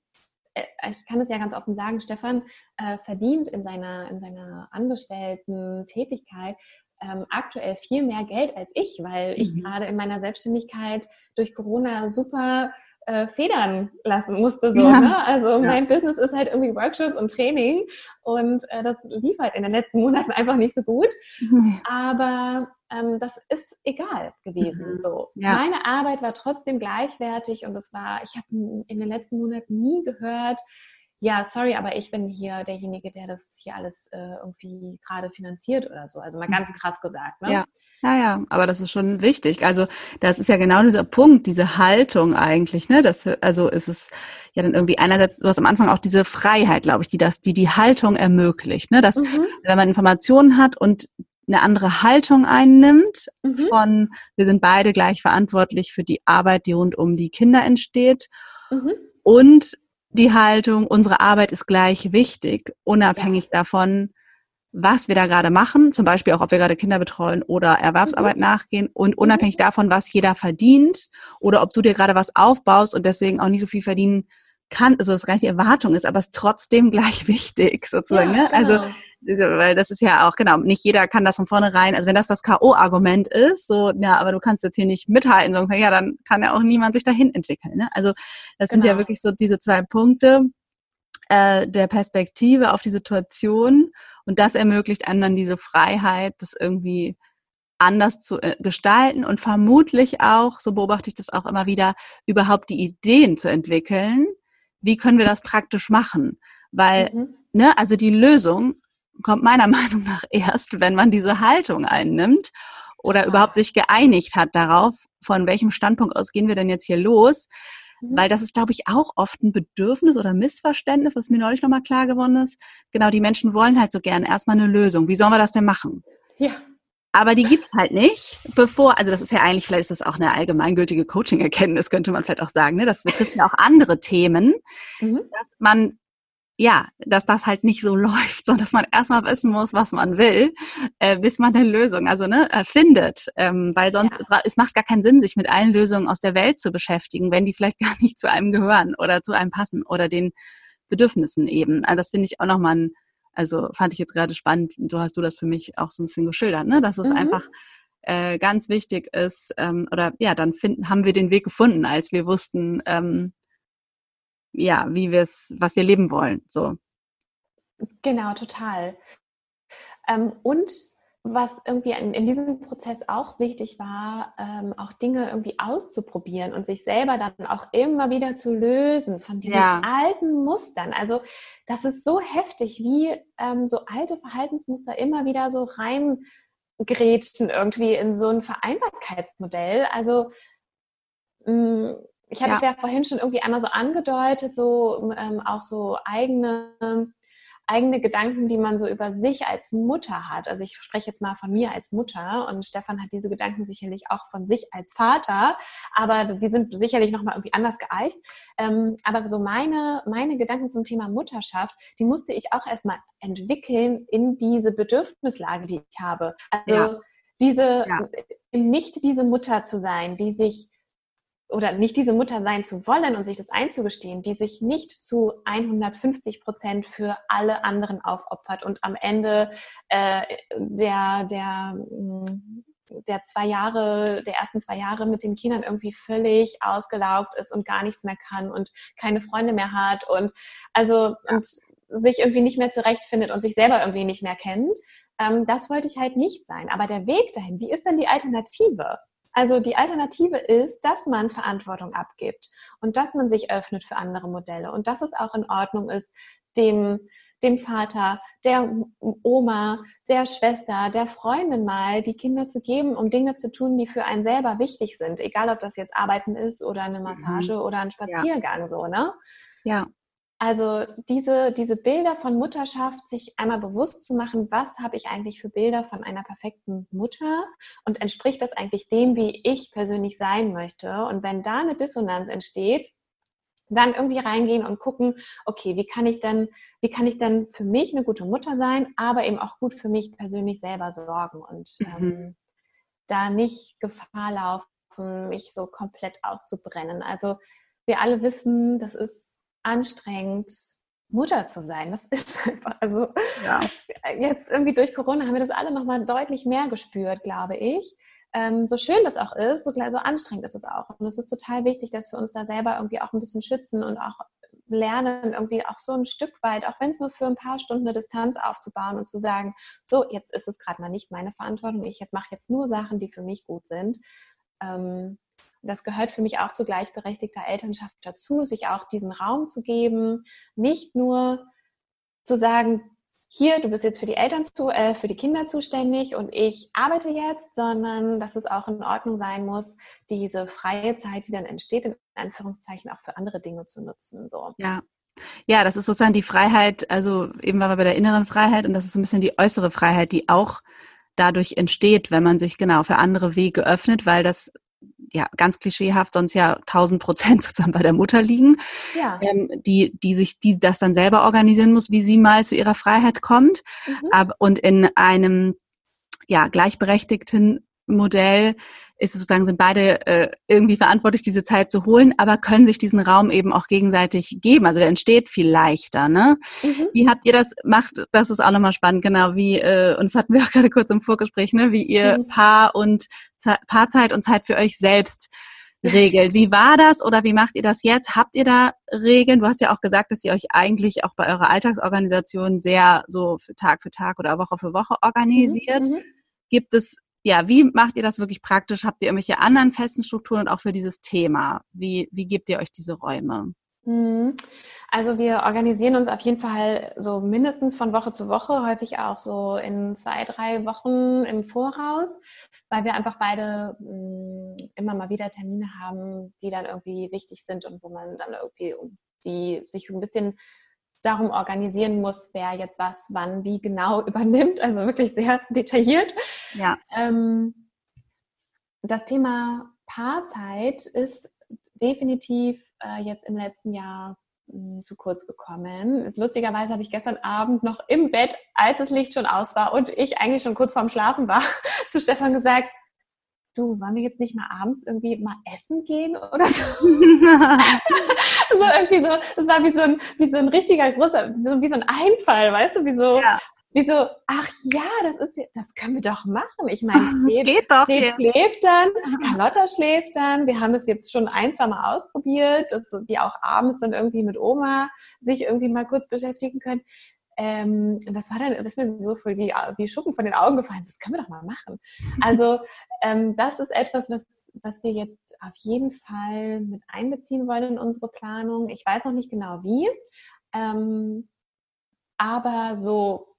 äh, ich kann es ja ganz offen sagen, Stefan äh, verdient in seiner, in seiner angestellten Tätigkeit ähm, aktuell viel mehr Geld als ich, weil mhm. ich gerade in meiner Selbstständigkeit durch Corona super äh, federn lassen musste. So, ja. ne? Also mein Business ist halt irgendwie Workshops und Training und äh, das lief halt in den letzten Monaten einfach nicht so gut. Mhm. Aber ähm, das ist egal gewesen. Mhm. So. Ja. Meine Arbeit war trotzdem gleichwertig und es war, ich habe in den letzten Monaten nie gehört, ja, sorry, aber ich bin hier derjenige, der das hier alles äh, irgendwie gerade finanziert oder so. Also mal ganz mhm. krass gesagt. Ne? Ja. Ja, ja, aber das ist schon wichtig. Also das ist ja genau dieser Punkt, diese Haltung eigentlich, ne? Das, also ist es ja dann irgendwie einerseits, du hast am Anfang auch diese Freiheit, glaube ich, die das, die die Haltung ermöglicht, ne? Dass mhm. wenn man Informationen hat und eine andere Haltung einnimmt mhm. von, wir sind beide gleich verantwortlich für die Arbeit, die rund um die Kinder entsteht mhm. und die Haltung, unsere Arbeit ist gleich wichtig, unabhängig ja. davon, was wir da gerade machen, zum Beispiel auch, ob wir gerade Kinder betreuen oder Erwerbsarbeit mhm. nachgehen und unabhängig davon, was jeder verdient oder ob du dir gerade was aufbaust und deswegen auch nicht so viel verdienen kann, also das gar nicht die Erwartung ist, aber es ist trotzdem gleich wichtig sozusagen. Ja, ne? Also, genau. Also, weil das ist ja auch, genau, nicht jeder kann das von vornherein, also wenn das das K.O.-Argument ist, so, ja, aber du kannst jetzt hier nicht mithalten, so, ja, dann kann ja auch niemand sich dahin entwickeln. Ne? Also das genau. sind ja genau. wirklich so diese zwei Punkte äh, der Perspektive auf die Situation und das ermöglicht einem dann diese Freiheit, das irgendwie anders zu äh, gestalten und vermutlich auch, so beobachte ich das auch immer wieder, überhaupt die Ideen zu entwickeln. Wie können wir das praktisch machen? Weil, mhm. ne, also die Lösung kommt meiner Meinung nach erst, wenn man diese Haltung einnimmt oder überhaupt sich geeinigt hat darauf, von welchem Standpunkt aus gehen wir denn jetzt hier los. Mhm. Weil das ist, glaube ich, auch oft ein Bedürfnis oder Missverständnis, was mir neulich nochmal klar geworden ist. Genau, die Menschen wollen halt so gerne erstmal eine Lösung. Wie sollen wir das denn machen? Ja. Aber die gibt halt nicht, bevor, also das ist ja eigentlich, vielleicht ist das auch eine allgemeingültige Coaching-Erkenntnis, könnte man vielleicht auch sagen. Ne? Das betrifft ja auch andere Themen, mhm. dass man ja, dass das halt nicht so läuft, sondern dass man erstmal wissen muss, was man will, äh, bis man eine Lösung, also ne, äh, findet. Ähm, weil sonst, ja. es macht gar keinen Sinn, sich mit allen Lösungen aus der Welt zu beschäftigen, wenn die vielleicht gar nicht zu einem gehören oder zu einem passen oder den Bedürfnissen eben. Also das finde ich auch nochmal ein, also fand ich jetzt gerade spannend, so hast du das für mich auch so ein bisschen geschildert, ne? dass es mhm. einfach äh, ganz wichtig ist, ähm, oder ja, dann finden, haben wir den Weg gefunden, als wir wussten, ähm, ja, wie wir es, was wir leben wollen. So. Genau, total. Ähm, und was irgendwie in, in, diesem Prozess auch wichtig war, ähm, auch Dinge irgendwie auszuprobieren und sich selber dann auch immer wieder zu lösen von diesen ja. alten Mustern. Also das ist so heftig, wie ähm, so alte Verhaltensmuster immer wieder so reingrätschen irgendwie in so ein Vereinbarkeitsmodell. Also mh, mm, ich hatte ja. es ja vorhin schon irgendwie einmal so angedeutet, so ähm, auch so eigene, eigene Gedanken, die man so über sich als Mutter hat. Also ich spreche jetzt mal von mir als Mutter und Stefan hat diese Gedanken sicherlich auch von sich als Vater, aber die sind sicherlich nochmal irgendwie anders geeicht. Ähm, aber so meine, meine Gedanken zum Thema Mutterschaft, die musste ich auch erstmal entwickeln in diese Bedürfnislage, die ich habe. Also ja. diese, ja. nicht diese Mutter zu sein, die sich oder nicht diese Mutter sein zu wollen und sich das einzugestehen, die sich nicht zu 150 Prozent für alle anderen aufopfert und am Ende äh, der, der, mm, der zwei Jahre, der ersten zwei Jahre mit den Kindern irgendwie völlig ausgelaugt ist und gar nichts mehr kann und keine Freunde mehr hat und also und sich irgendwie nicht mehr zurechtfindet und sich selber irgendwie nicht mehr kennt. Ähm, das wollte ich halt nicht sein. Aber der Weg dahin, wie ist denn die Alternative? Also die Alternative ist, dass man Verantwortung abgibt und dass man sich öffnet für andere Modelle und dass es auch in Ordnung ist, dem, dem Vater, der Oma, der Schwester, der Freundin mal die Kinder zu geben, um Dinge zu tun, die für einen selber wichtig sind. Egal, ob das jetzt Arbeiten ist oder eine mhm. Massage mhm. oder ein Spaziergang, ja. so, ne? Ja. Also diese, diese Bilder von Mutterschaft, sich einmal bewusst zu machen, was habe ich eigentlich für Bilder von einer perfekten Mutter und entspricht das eigentlich dem, wie ich persönlich sein möchte? Und wenn da eine Dissonanz entsteht, dann irgendwie reingehen und gucken, okay, wie kann ich denn, wie kann ich denn für mich eine gute Mutter sein, aber eben auch gut für mich persönlich selber sorgen und mhm. ähm, da nicht Gefahr laufen, mich so komplett auszubrennen. Also wir alle wissen, das ist anstrengend, Mutter zu sein. Das ist einfach, also ja. jetzt irgendwie durch Corona haben wir das alle nochmal deutlich mehr gespürt, glaube ich. Ähm, so schön das auch ist, so, so anstrengend ist es auch. Und es ist total wichtig, dass wir uns da selber irgendwie auch ein bisschen schützen und auch lernen, irgendwie auch so ein Stück weit, auch wenn es nur für ein paar Stunden eine Distanz aufzubauen und zu sagen, so, jetzt ist es gerade mal nicht meine Verantwortung, ich mache jetzt nur Sachen, die für mich gut sind. Ähm, das gehört für mich auch zu gleichberechtigter Elternschaft dazu, sich auch diesen Raum zu geben, nicht nur zu sagen, hier, du bist jetzt für die Eltern zu, äh, für die Kinder zuständig und ich arbeite jetzt, sondern dass es auch in Ordnung sein muss, diese freie Zeit, die dann entsteht, in Anführungszeichen auch für andere Dinge zu nutzen. So. Ja. Ja, das ist sozusagen die Freiheit, also eben waren wir bei der inneren Freiheit und das ist so ein bisschen die äußere Freiheit, die auch dadurch entsteht, wenn man sich genau für andere Wege öffnet, weil das ja, ganz klischeehaft sonst ja 1000 Prozent sozusagen bei der Mutter liegen, ja. ähm, die, die sich, die das dann selber organisieren muss, wie sie mal zu ihrer Freiheit kommt. Mhm. Aber, und in einem, ja, gleichberechtigten Modell ist es sozusagen, sind beide äh, irgendwie verantwortlich, diese Zeit zu holen, aber können sich diesen Raum eben auch gegenseitig geben. Also der entsteht viel leichter. Ne? Mhm. Wie habt ihr das macht? Das ist auch nochmal spannend, genau, wie, äh, und das hatten wir auch gerade kurz im Vorgespräch, ne, wie ihr mhm. Paar und Paarzeit und Zeit für euch selbst regelt. Wie war das oder wie macht ihr das jetzt? Habt ihr da Regeln? Du hast ja auch gesagt, dass ihr euch eigentlich auch bei eurer Alltagsorganisation sehr so für Tag für Tag oder Woche für Woche organisiert. Mhm. mhm. Gibt es ja, wie macht ihr das wirklich praktisch? Habt ihr irgendwelche anderen festen Strukturen und auch für dieses Thema? Wie, wie gebt ihr euch diese Räume? Mhm. Also wir organisieren uns auf jeden Fall so mindestens von Woche zu Woche, häufig auch so in zwei, drei Wochen im Voraus, weil wir einfach beide mm, immer mal wieder Termine haben, die dann irgendwie wichtig sind und wo man dann irgendwie die sich ein bisschen darum organisieren muss, wer jetzt was, wann, wie genau übernimmt. Also wirklich sehr detailliert. Ja. Ähm, das Thema Paarzeit ist definitiv äh, jetzt im letzten Jahr mh, hm, zu kurz gekommen. Ist, lustigerweise habe ich gestern Abend noch im Bett, als das Licht schon aus war und ich eigentlich schon kurz vorm Schlafen war, zu Stefan gesagt, du, wollen wir jetzt nicht mal abends irgendwie mal essen gehen oder so? so irgendwie so, das war wie so ein, wie so ein richtiger großer, wie so, wie so ein Einfall, weißt du, wie so, ja. wie so, ach ja, das ist, das können wir doch machen. Ich meine, Fred, geht doch, Fred schläft dann, Carlotta schläft dann, wir haben das jetzt schon ein, zwei Mal ausprobiert, dass die auch abends dann irgendwie mit Oma sich irgendwie mal kurz beschäftigen können. Ähm, das war dann, das ist mir so viel wie, wie Schuppen von den Augen gefallen. Das können wir doch mal machen. Also ähm, das ist etwas, was, was wir jetzt auf jeden Fall mit einbeziehen wollen in unsere Planung. Ich weiß noch nicht genau wie, ähm, aber so,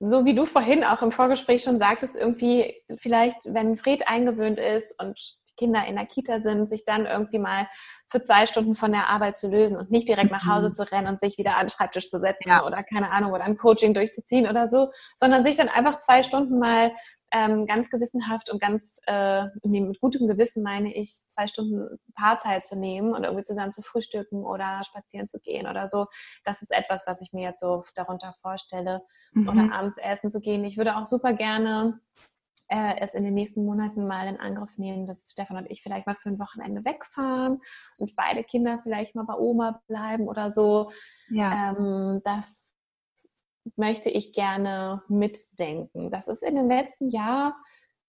so wie du vorhin auch im Vorgespräch schon sagtest, irgendwie vielleicht, wenn Fred eingewöhnt ist und Kinder in der Kita sind, sich dann irgendwie mal für zwei Stunden von der Arbeit zu lösen und nicht direkt nach Hause mhm. zu rennen und sich wieder an den Schreibtisch zu setzen ja. oder keine Ahnung oder ein Coaching durchzuziehen oder so, sondern sich dann einfach zwei Stunden mal ähm, ganz gewissenhaft und ganz äh, mit gutem Gewissen meine ich, zwei Stunden Paarzeit zu nehmen und irgendwie zusammen zu frühstücken oder spazieren zu gehen oder so. Das ist etwas, was ich mir jetzt so darunter vorstelle. Mhm. Oder abends essen zu gehen. Ich würde auch super gerne äh, es in den nächsten Monaten mal in Angriff nehmen, dass Stefan und ich vielleicht mal für ein Wochenende wegfahren und beide Kinder vielleicht mal bei Oma bleiben oder so. Ja. Ähm, das möchte ich gerne mitdenken. Das ist in den letzten Jahren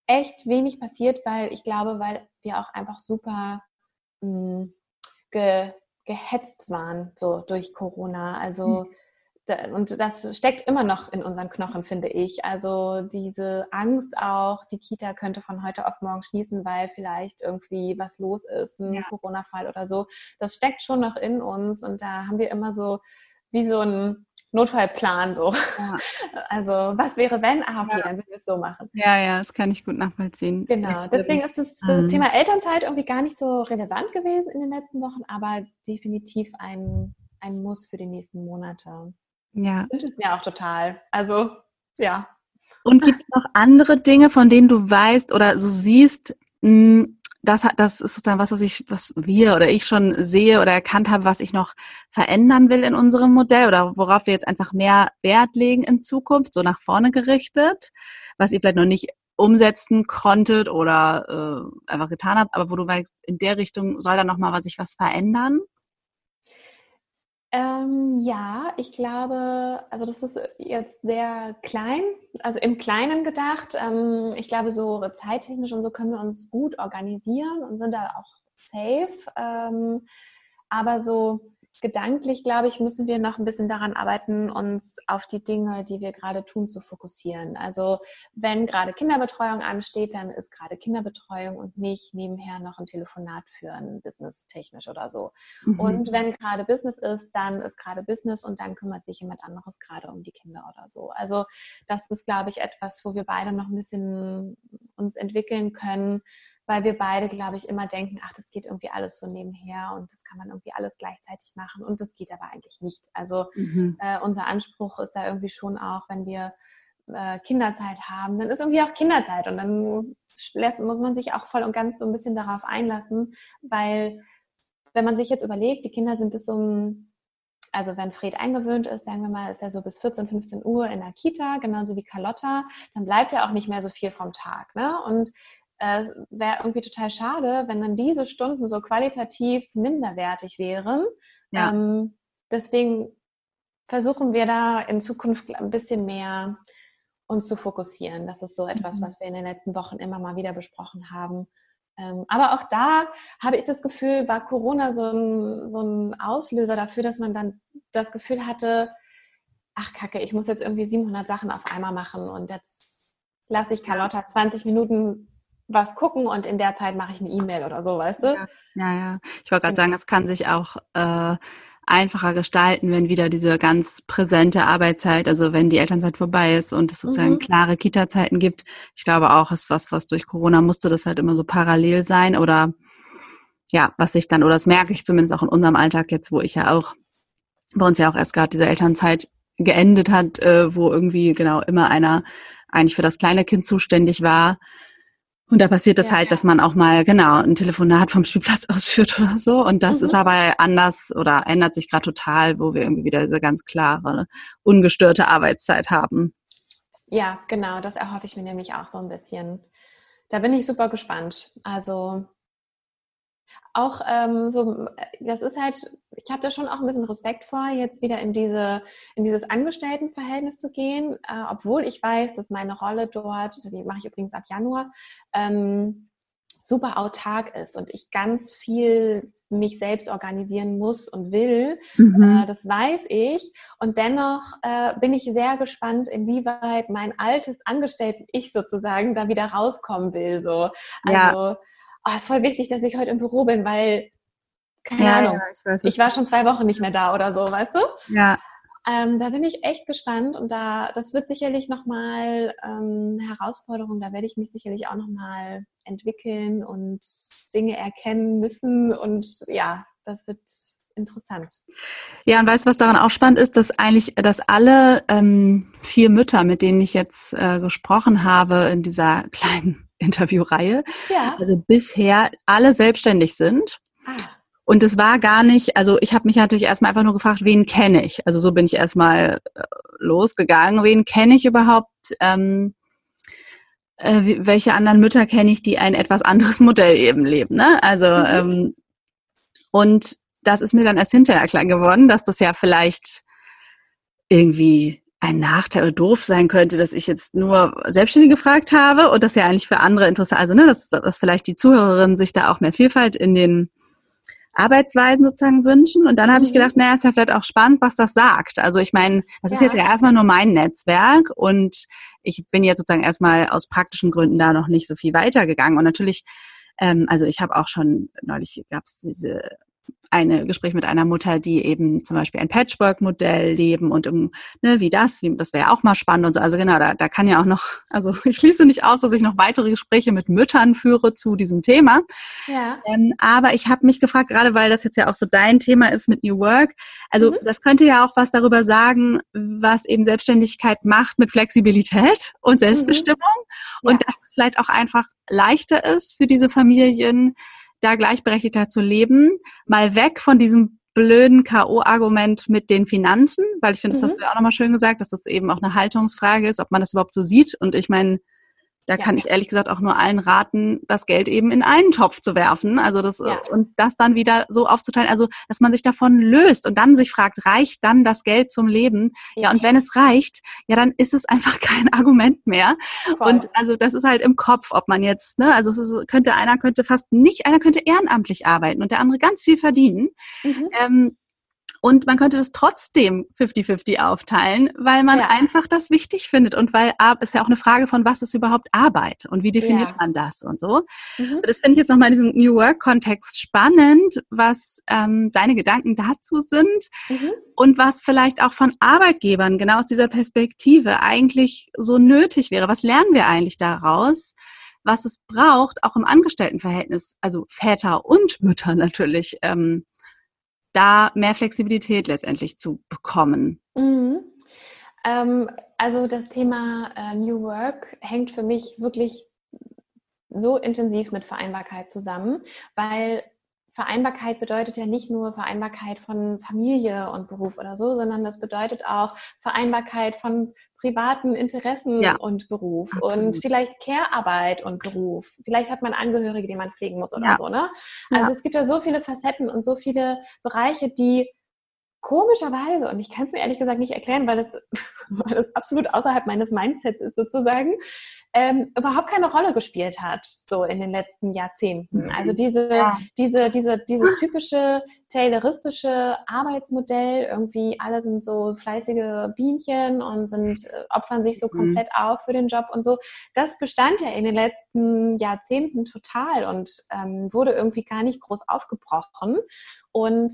echt wenig passiert, weil ich glaube, weil wir auch einfach super mh, hm, ge, gehetzt waren so durch Corona. Also mhm und das steckt immer noch in unseren Knochen, finde ich. Also diese Angst auch, die Kita könnte von heute auf morgen schließen, weil vielleicht irgendwie was los ist, ein ja. Corona-Fall oder so. Das steckt schon noch in uns und da haben wir immer so wie so ein Notfallplan so. Ja. Also was wäre wenn? Ah, okay, ja. dann würden wir es so machen. Ja, ja, das kann ich gut nachvollziehen. Genau, deswegen ist das, das mhm. Thema Elternzeit irgendwie gar nicht so relevant gewesen in den letzten Wochen, aber definitiv ein, ein Muss für die nächsten Monate. Ja. Wünsche es mir auch total. Also, ja. Und gibt es noch andere Dinge, von denen du weißt oder so siehst, hm, das, das ist sozusagen was, was ich, was wir oder ich schon sehe oder erkannt habe, was ich noch verändern will in unserem Modell oder worauf wir jetzt einfach mehr Wert legen in Zukunft, so nach vorne gerichtet, was ihr vielleicht noch nicht umsetzen konntet oder äh, einfach getan habt, aber wo du weißt, in der Richtung soll da nochmal was sich was verändern? Ähm, ja, ich glaube, also das ist jetzt sehr klein, also im Kleinen gedacht. Ähm, ich glaube, so zeittechnisch und so können wir uns gut organisieren und sind da auch safe. Ähm, aber so gedanklich, glaube ich, müssen wir noch ein bisschen daran arbeiten, uns auf die Dinge, die wir gerade tun, zu fokussieren. Also wenn gerade Kinderbetreuung ansteht, dann ist gerade Kinderbetreuung und nicht nebenher noch ein Telefonat führen, businesstechnisch oder so. Mhm. Und wenn gerade Business ist, dann ist gerade Business und dann kümmert sich jemand anderes gerade um die Kinder oder so. Also das ist, glaube ich, etwas, wo wir beide noch ein bisschen uns entwickeln können, weil wir beide, glaube ich, immer denken, ach, das geht irgendwie alles so nebenher und das kann man irgendwie alles gleichzeitig machen und das geht aber eigentlich nicht. Also mhm. äh, unser Anspruch ist da irgendwie schon auch, wenn wir äh, Kinderzeit haben, dann ist irgendwie auch Kinderzeit und dann lässt, muss man sich auch voll und ganz so ein bisschen darauf einlassen, weil wenn man sich jetzt überlegt, die Kinder sind bis um also wenn Fred eingewöhnt ist, sagen wir mal, ist er so bis 14, 15 Uhr in der Kita, genauso wie Carlotta, dann bleibt er auch nicht mehr so viel vom Tag. Ne? Und äh, wäre irgendwie total schade, wenn dann diese Stunden so qualitativ minderwertig wären. Ja. Ähm, deswegen versuchen wir da in Zukunft ein bisschen mehr uns zu fokussieren. Das ist so etwas, mhm. was wir in den letzten Wochen immer mal wieder besprochen haben. Ähm, aber auch da habe ich das Gefühl, war Corona so ein, so ein Auslöser dafür, dass man dann das Gefühl hatte, ach Kacke, ich muss jetzt irgendwie 700 Sachen auf einmal machen und jetzt lasse ich Carlotta 20 Minuten was gucken und in der Zeit mache ich eine E-Mail oder so, weißt du? Ja, ja. ja. Ich wollte gerade sagen, es kann sich auch äh, einfacher gestalten, wenn wieder diese ganz präsente Arbeitszeit, also wenn die Elternzeit vorbei ist und es sozusagen mhm. klare Kita-Zeiten gibt. Ich glaube auch, ist was, was durch Corona musste das halt immer so parallel sein oder ja, was ich dann, oder das merke ich zumindest auch in unserem Alltag jetzt, wo ich ja auch, bei uns ja auch erst gerade diese Elternzeit geendet hat, äh, wo irgendwie genau immer einer eigentlich für das kleine Kind zuständig war und da passiert es ja, halt, dass man auch mal genau ein Telefonat vom Spielplatz ausführt oder so. Und das mhm. ist aber anders oder ändert sich gerade total, wo wir irgendwie wieder diese ganz klare, ungestörte Arbeitszeit haben. Ja, genau, das erhoffe ich mir nämlich auch so ein bisschen. Da bin ich super gespannt. Also auch ähm, so, das ist halt, ich habe da schon auch ein bisschen Respekt vor, jetzt wieder in diese, in dieses Angestelltenverhältnis zu gehen, äh, obwohl ich weiß, dass meine Rolle dort, die mache ich übrigens ab Januar, ähm, super autark ist und ich ganz viel mich selbst organisieren muss und will. Mhm. Äh, das weiß ich. Und dennoch äh, bin ich sehr gespannt, inwieweit mein altes Angestellten-Ich sozusagen da wieder rauskommen will. So. Also ja oh, ist voll wichtig, dass ich heute im Büro bin, weil, keine ja, Ahnung, ja, ich, weiß, ich war schon zwei Wochen nicht mehr da oder so, weißt du? Ja. Ähm, da bin ich echt gespannt und da, das wird sicherlich nochmal ähm, eine Herausforderung. Da werde ich mich sicherlich auch nochmal entwickeln und Dinge erkennen müssen und ja, das wird interessant. Ja, und weißt du, was daran auch spannend ist, dass eigentlich, dass alle ähm, vier Mütter, mit denen ich jetzt äh, gesprochen habe in dieser kleinen Interviewreihe. Ja. Also bisher alle selbstständig sind. Ah. Und es war gar nicht, also ich habe mich natürlich erstmal einfach nur gefragt, wen kenne ich? Also so bin ich erstmal äh, losgegangen. Wen kenne ich überhaupt? Ähm, äh, welche anderen Mütter kenne ich, die ein etwas anderes Modell eben leben? Ne? Also mhm. ähm, und das ist mir dann erst hinterher klar geworden, dass das ja vielleicht irgendwie ein Nachteil oder doof sein könnte, dass ich jetzt nur Selbstständige gefragt habe und das ja eigentlich für andere interessant, also ne, dass, dass vielleicht die Zuhörerinnen sich da auch mehr Vielfalt in den Arbeitsweisen sozusagen wünschen. Und dann habe ich mhm. gedacht, naja, ist ja vielleicht auch spannend, was das sagt. Also ich meine, das ja. ist jetzt ja erstmal nur mein Netzwerk und ich bin jetzt sozusagen erstmal aus praktischen Gründen da noch nicht so viel weitergegangen. Und natürlich ähm, also ich habe auch schon, neulich gab es diese ein Gespräch mit einer Mutter, die eben zum Beispiel ein Patchwork-Modell leben und um, ne, wie das, wie, das wäre auch mal spannend und so. Also genau, da, da kann ja auch noch, also ich schließe nicht aus, dass ich noch weitere Gespräche mit Müttern führe zu diesem Thema. Ja. Ähm, aber ich habe mich gefragt, gerade weil das jetzt ja auch so dein Thema ist mit New Work, also mhm. das könnte ja auch was darüber sagen, was eben Selbstständigkeit macht mit Flexibilität und Selbstbestimmung mhm. ja. und dass es vielleicht auch einfach leichter ist für diese Familien, da gleichberechtigter zu leben, mal weg von diesem blöden K.O.-Argument mit den Finanzen, weil ich finde, das mhm. hast du ja auch nochmal schön gesagt, dass das eben auch eine Haltungsfrage ist, ob man das überhaupt so sieht. Und ich meine, da ja. kann ich ehrlich gesagt auch nur allen raten, das Geld eben in einen Topf zu werfen. Also das ja. und das dann wieder so aufzuteilen, also dass man sich davon löst und dann sich fragt, reicht dann das Geld zum Leben? Ja, ja und wenn es reicht, ja, dann ist es einfach kein Argument mehr. Voll. Und also das ist halt im Kopf, ob man jetzt, ne, also es ist, könnte einer könnte fast nicht, einer könnte ehrenamtlich arbeiten und der andere ganz viel verdienen. Mhm. Ähm, und man könnte das trotzdem 50-50 aufteilen, weil man ja. einfach das wichtig findet und weil es ja auch eine Frage von, was ist überhaupt Arbeit und wie definiert ja. man das und so. Mhm. Das finde ich jetzt nochmal in diesem New Work-Kontext spannend, was ähm, deine Gedanken dazu sind mhm. und was vielleicht auch von Arbeitgebern genau aus dieser Perspektive eigentlich so nötig wäre. Was lernen wir eigentlich daraus? was es braucht, auch im Angestelltenverhältnis, also Väter und Mütter natürlich, ähm, da mehr Flexibilität letztendlich zu bekommen? Mhm. Ähm, also das Thema äh, New Work hängt für mich wirklich so intensiv mit Vereinbarkeit zusammen, weil Vereinbarkeit bedeutet ja nicht nur Vereinbarkeit von Familie und Beruf oder so, sondern das bedeutet auch Vereinbarkeit von privaten Interessen ja. und Beruf Absolut. und vielleicht Care-Arbeit und Beruf. Vielleicht hat man Angehörige, die man pflegen muss oder ja. so. Ne? Also ja. es gibt ja so viele Facetten und so viele Bereiche, die komischerweise, und ich kann es mir ehrlich gesagt nicht erklären, weil das, weil das absolut außerhalb meines Mindsets ist sozusagen, ähm, überhaupt keine Rolle gespielt hat, so in den letzten Jahrzehnten. Mhm. Also diese, ja. diese, diese, dieses typische tayloristische Arbeitsmodell, irgendwie alle sind so fleißige Bienchen und sind, äh, opfern sich so mhm. komplett mhm. auf für den Job und so, das bestand ja in den letzten Jahrzehnten total und ähm, wurde irgendwie gar nicht groß aufgebrochen. Und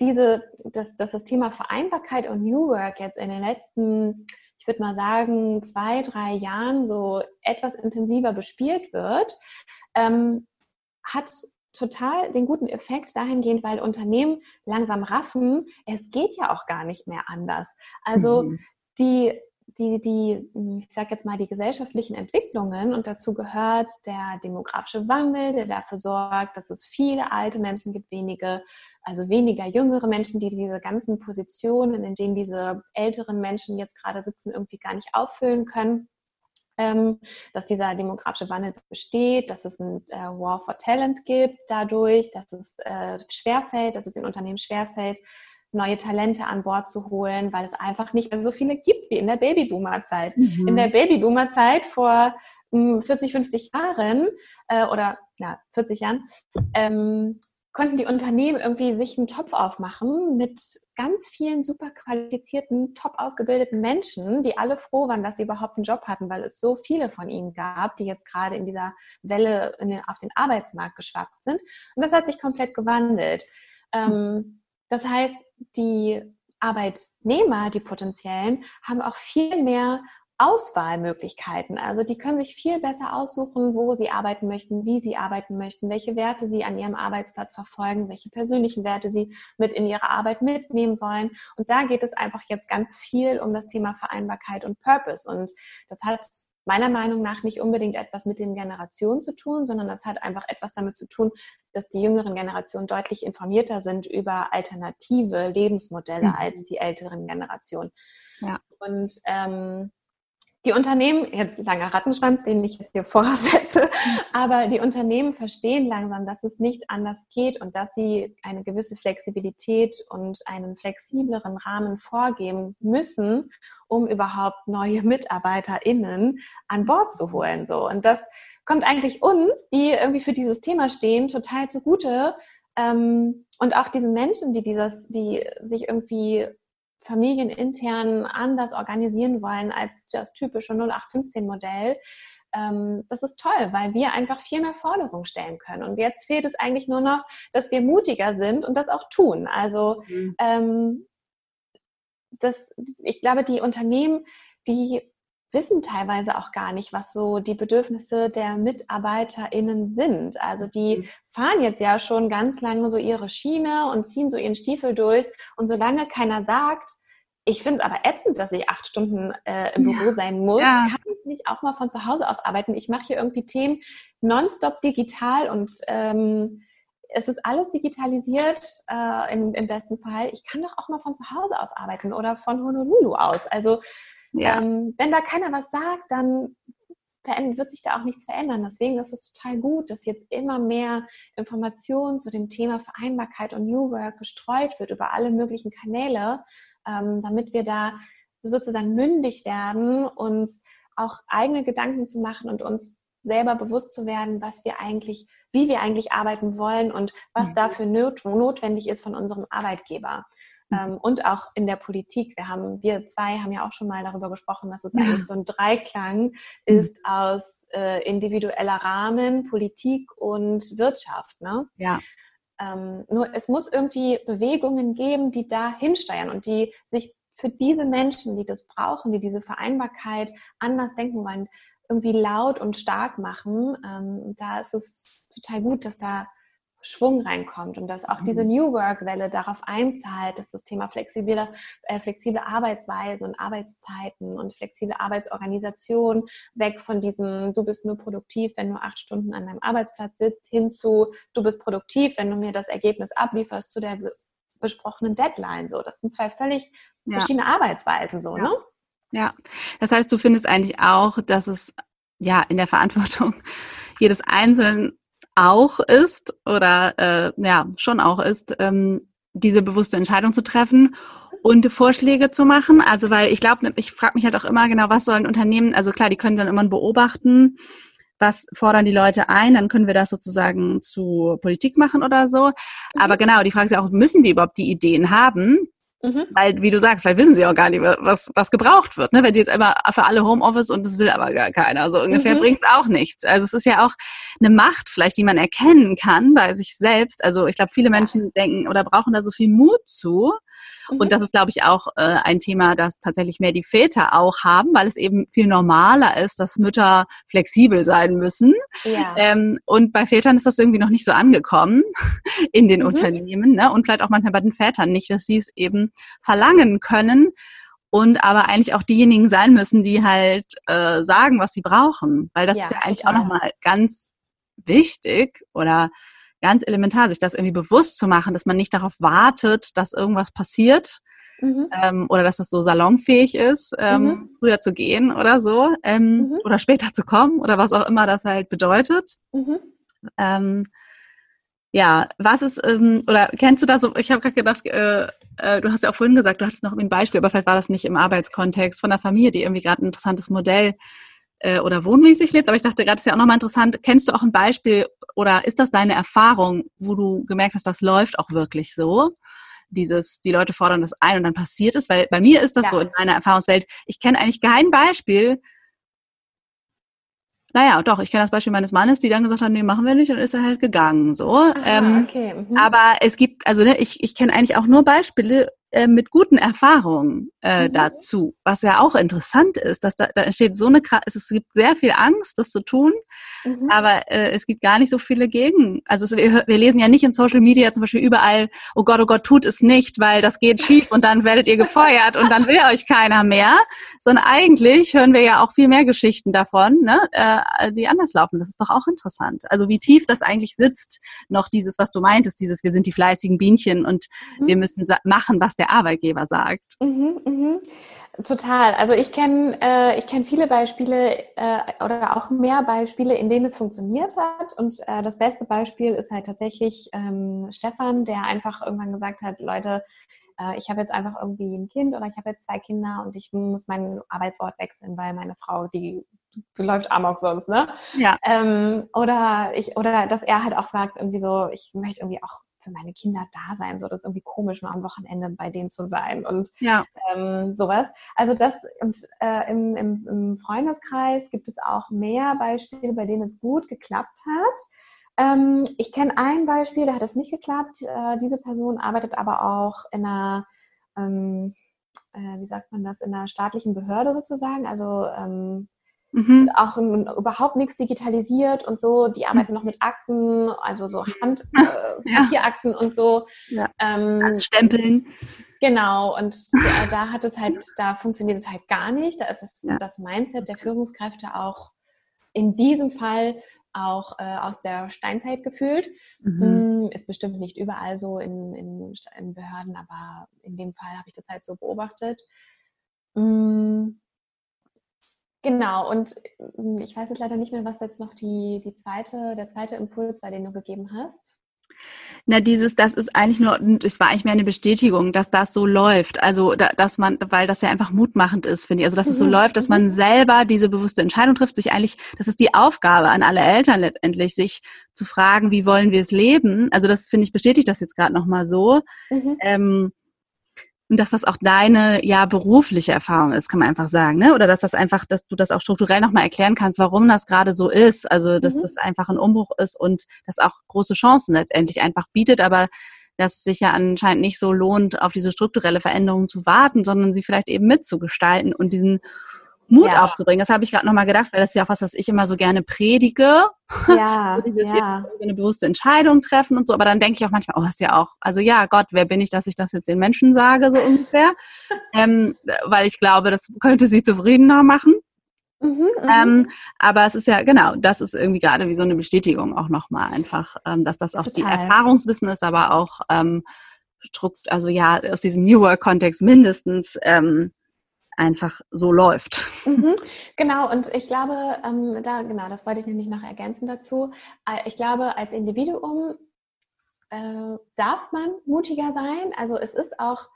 diese, dass, dass das Thema Vereinbarkeit und New Work jetzt in den letzten ich würde mal sagen, zwei, drei Jahren so etwas intensiver bespielt wird, ähm, hat total den guten Effekt dahingehend, weil Unternehmen langsam raffen, es geht ja auch gar nicht mehr anders. Also mhm. die die, die, ich sage jetzt mal, die gesellschaftlichen Entwicklungen und dazu gehört der demografische Wandel, der dafür sorgt, dass es viele alte Menschen gibt, wenige, also weniger jüngere Menschen, die diese ganzen Positionen, in denen diese älteren Menschen jetzt gerade sitzen, irgendwie gar nicht auffüllen können. Ähm, dass dieser demografische Wandel besteht, dass es ein äh, War for Talent gibt dadurch, dass es äh, schwerfällt, dass es den Unternehmen schwerfällt, neue Talente an Bord zu holen, weil es einfach nicht mehr so viele gibt wie in der Babyboomer-Zeit. Mhm. In der Babyboomer-Zeit vor 40, hm, 50 Jahren äh, oder ja, 40 Jahren ähm, konnten die Unternehmen irgendwie sich einen Topf aufmachen mit ganz vielen super qualifizierten, top ausgebildeten Menschen, die alle froh waren, dass sie überhaupt einen Job hatten, weil es so viele von ihnen gab, die jetzt gerade in dieser Welle in den, auf den Arbeitsmarkt geschwappt sind. Und das hat sich komplett gewandelt. Ähm, das heißt, die Arbeitnehmer, die potenziellen, haben auch viel mehr Auswahlmöglichkeiten. Also die können sich viel besser aussuchen, wo sie arbeiten möchten, wie sie arbeiten möchten, welche Werte sie an ihrem Arbeitsplatz verfolgen, welche persönlichen Werte sie mit in ihre Arbeit mitnehmen wollen. Und da geht es einfach jetzt ganz viel um das Thema Vereinbarkeit und Purpose. Und das hat meiner Meinung nach nicht unbedingt etwas mit den Generationen zu tun, sondern das hat einfach etwas damit zu tun, dass die jüngeren Generationen deutlich informierter sind über alternative Lebensmodelle mhm. als die älteren Generationen. Ja. Und ähm, die Unternehmen, jetzt langer Rattenschwanz, den ich jetzt hier voraussetze, aber die Unternehmen verstehen langsam, dass es nicht anders geht und dass sie eine gewisse Flexibilität und einen flexibleren Rahmen vorgeben müssen, um überhaupt neue MitarbeiterInnen an Bord zu holen. So. Und das kommt eigentlich uns, die irgendwie für dieses Thema stehen, total zugute. Ähm, und auch diesen Menschen, die dieses, die sich irgendwie familienintern anders organisieren wollen als das typische 0815-Modell. Ähm, das ist toll, weil wir einfach viel mehr Forderungen stellen können. Und jetzt fehlt es eigentlich nur noch, dass wir mutiger sind und das auch tun. Also mhm. ähm, das, ich glaube, die Unternehmen, die wissen teilweise auch gar nicht, was so die Bedürfnisse der MitarbeiterInnen sind. Also die mhm. fahren jetzt ja schon ganz lange so ihre Schiene und ziehen so ihren Stiefel durch. Und solange keiner sagt, ich finde es aber ätzend, dass ich acht Stunden äh, im ja. Büro sein muss, ja. kann ich nicht auch mal von zu Hause aus arbeiten. Ich mache hier irgendwie Themen nonstop digital und ähm, es ist alles digitalisiert äh, im, im besten Fall. Ich kann doch auch mal von zu Hause aus arbeiten oder von Honolulu aus. Also ja. Ähm, wenn da keiner was sagt, dann wird sich da auch nichts verändern. Deswegen ist es total gut, dass jetzt immer mehr Informationen zu dem Thema Vereinbarkeit und New Work gestreut wird über alle möglichen Kanäle, ähm, damit wir da sozusagen mündig werden, uns auch eigene Gedanken zu machen und uns selber bewusst zu werden, was wir eigentlich, wie wir eigentlich arbeiten wollen und was dafür notwendig ist von unserem Arbeitgeber. Ähm, und auch in der Politik. Wir haben, wir zwei haben ja auch schon mal darüber gesprochen, dass es ja. eigentlich so ein Dreiklang mhm. ist aus äh, individueller Rahmen, Politik und Wirtschaft. Ne? Ja. Ähm, nur es muss irgendwie Bewegungen geben, die da hinsteuern und die sich für diese Menschen, die das brauchen, die diese Vereinbarkeit anders denken wollen, irgendwie laut und stark machen. Ähm, da ist es total gut, dass da Schwung reinkommt und dass auch mhm. diese New Work-Welle darauf einzahlt, dass das Thema flexible, äh, flexible Arbeitsweisen und Arbeitszeiten und flexible Arbeitsorganisation weg von diesem, du bist nur produktiv, wenn du acht Stunden an deinem Arbeitsplatz sitzt, hin zu, du bist produktiv, wenn du mir das Ergebnis ablieferst zu der besprochenen Deadline. So, das sind zwei völlig ja. verschiedene Arbeitsweisen, so, ja. ne? Ja, das heißt, du findest eigentlich auch, dass es ja in der Verantwortung jedes Einzelnen auch ist oder äh, ja schon auch ist, ähm, diese bewusste Entscheidung zu treffen und Vorschläge zu machen. Also weil ich glaube, ich frage mich halt auch immer genau, was sollen Unternehmen, also klar, die können dann immer beobachten, was fordern die Leute ein, dann können wir das sozusagen zu Politik machen oder so. Mhm. Aber genau, die Frage ist ja auch, müssen die überhaupt die Ideen haben? Mhm. Weil, wie du sagst, weil wissen sie auch gar nicht, was, was gebraucht wird. Ne? Wenn die jetzt immer für alle Homeoffice und das will aber gar keiner. So ungefähr mhm. bringt es auch nichts. Also es ist ja auch eine Macht vielleicht, die man erkennen kann bei sich selbst. Also ich glaube, viele Menschen denken oder brauchen da so viel Mut zu. Mhm. Und das ist, glaube ich, auch äh, ein Thema, das tatsächlich mehr die Väter auch haben, weil es eben viel normaler ist, dass Mütter flexibel sein müssen. Ja. Ähm, und bei Vätern ist das irgendwie noch nicht so angekommen in den mhm. Unternehmen. Ne? Und vielleicht auch manchmal bei den Vätern nicht, dass sie es eben verlangen können und aber eigentlich auch diejenigen sein müssen, die halt äh, sagen, was sie brauchen. Weil das ja, ist ja eigentlich total. auch nochmal ganz wichtig oder ganz elementar, sich das irgendwie bewusst zu machen, dass man nicht darauf wartet, dass irgendwas passiert mhm. ähm, oder dass das so salonfähig ist, ähm, mhm. früher zu gehen oder so ähm, mhm. oder später zu kommen oder was auch immer das halt bedeutet. Mhm. Ähm, ja, was ist, ähm, oder kennst du da so, ich habe gerade gedacht, äh, äh, du hast ja auch vorhin gesagt, du hattest noch ein Beispiel, aber vielleicht war das nicht im Arbeitskontext von einer Familie, die irgendwie gerade ein interessantes Modell äh, oder wohnmäßig lebt. Aber ich dachte gerade, ist ja auch nochmal interessant. Kennst du auch ein Beispiel oder ist das deine Erfahrung, wo du gemerkt hast, das läuft auch wirklich so? Dieses, die Leute fordern das ein und dann passiert es, weil bei mir ist das ja. so in meiner Erfahrungswelt. Ich kenne eigentlich kein Beispiel, naja, doch, ich kenne das Beispiel meines Mannes, die dann gesagt haben, nee, machen wir nicht und ist er halt gegangen. So. Aha, ähm, okay. Mhm. Aber es gibt, also ne, ich, ich kenne eigentlich auch nur Beispiele, äh, mit guten Erfahrungen äh, mhm. dazu, was ja auch interessant ist, dass da, da entsteht so eine es, gibt sehr viel Angst, das zu tun, mhm. aber äh, es gibt gar nicht so viele Gegen. Also es, wir, wir lesen ja nicht in Social Media zum Beispiel überall, oh Gott, oh Gott, tut es nicht, weil das geht schief und dann werdet ihr gefeuert und dann will euch keiner mehr, sondern eigentlich hören wir ja auch viel mehr Geschichten davon, ne, äh, die anders laufen. Das ist doch auch interessant. Also wie tief das eigentlich sitzt, noch dieses, was du meintest, dieses, wir sind die fleißigen Bienchen und mhm. wir müssen machen, was der der Arbeitgeber sagt. Mhm, mhm. Total. Also ich kenne äh, ich kenne viele Beispiele äh, oder auch mehr Beispiele, in denen es funktioniert hat. Und äh, das beste Beispiel ist halt tatsächlich ähm, Stefan, der einfach irgendwann gesagt hat, Leute, äh, ich habe jetzt einfach irgendwie ein Kind oder ich habe jetzt zwei Kinder und ich muss meinen Arbeitsort wechseln, weil meine Frau, die läuft amok sonst, ne? Ja. Ähm, oder ich, oder dass er halt auch sagt, irgendwie so, ich möchte irgendwie auch für meine Kinder da sein. So, das ist irgendwie komisch, nur am Wochenende bei denen zu sein und ja. ähm, sowas. Also das und äh, im, im, im Freundeskreis gibt es auch mehr Beispiele, bei denen es gut geklappt hat. Ähm, ich kenne ein Beispiel, da hat es nicht geklappt. Äh, diese Person arbeitet aber auch in einer ähm, äh, wie sagt man das, in einer staatlichen Behörde sozusagen, also ähm, Mhm. Auch in, überhaupt nichts digitalisiert und so. Die arbeiten mhm. noch mit Akten, also so Hand, äh, Papierakten und so. Ja. Ähm, Als Stempeln. Genau, und da, da, hat es halt, da funktioniert es halt gar nicht. Da ist es, ja. das Mindset der Führungskräfte auch in diesem Fall auch äh, aus der Steinzeit gefühlt. Mhm. Hm, ist bestimmt nicht überall so in, in, in Behörden, aber in dem Fall habe ich das halt so beobachtet. Mhm. Genau, und hm, ich weiß jetzt leider nicht mehr, was jetzt noch die, die zweite, der zweite Impuls war, den du gegeben hast. Na, dieses, das ist eigentlich nur, es war eigentlich mehr eine Bestätigung, dass das so läuft. Also, dass man, weil das ja einfach mutmachend ist, finde ich. Also, dass es so mhm. läuft, dass man mhm. selber diese bewusste Entscheidung trifft, sich eigentlich, das ist die Aufgabe an alle Eltern letztendlich, sich zu fragen, wie wollen wir es leben? Also, das finde ich bestätigt das jetzt gerade nochmal so. Mhm. Ähm, und dass das auch deine ja berufliche Erfahrung ist, kann man einfach sagen, ne? Oder dass das einfach, dass du das auch strukturell nochmal erklären kannst, warum das gerade so ist. Also dass mhm. das einfach ein Umbruch ist und das auch große Chancen letztendlich einfach bietet, aber dass es sich ja anscheinend nicht so lohnt, auf diese strukturelle Veränderung zu warten, sondern sie vielleicht eben mitzugestalten und diesen Mut ja. aufzubringen. Das habe ich gerade nochmal gedacht, weil das ist ja auch was, was ich immer so gerne predige. Ja, so dieses ja. so eine bewusste Entscheidung treffen und so. Aber dann denke ich auch manchmal, oh, ist ja auch, also ja, Gott, wer bin ich, dass ich das jetzt den Menschen sage, so ungefähr. ähm, weil ich glaube, das könnte sie zufriedener machen. Mhm, mhm, ähm, aber es ist ja, genau, das ist irgendwie gerade wie so eine Bestätigung auch nochmal einfach, ähm, dass das auch Total. die Erfahrungswissen ist, aber auch ähm, also ja, aus diesem New Work-Kontext mindestens ähm, einfach so läuft. Mhm, genau, und ich glaube, ähm, da, genau, das wollte ich nämlich noch ergänzen dazu. Äh, ich glaube, als Individuum äh, darf man mutiger sein. Also es ist auch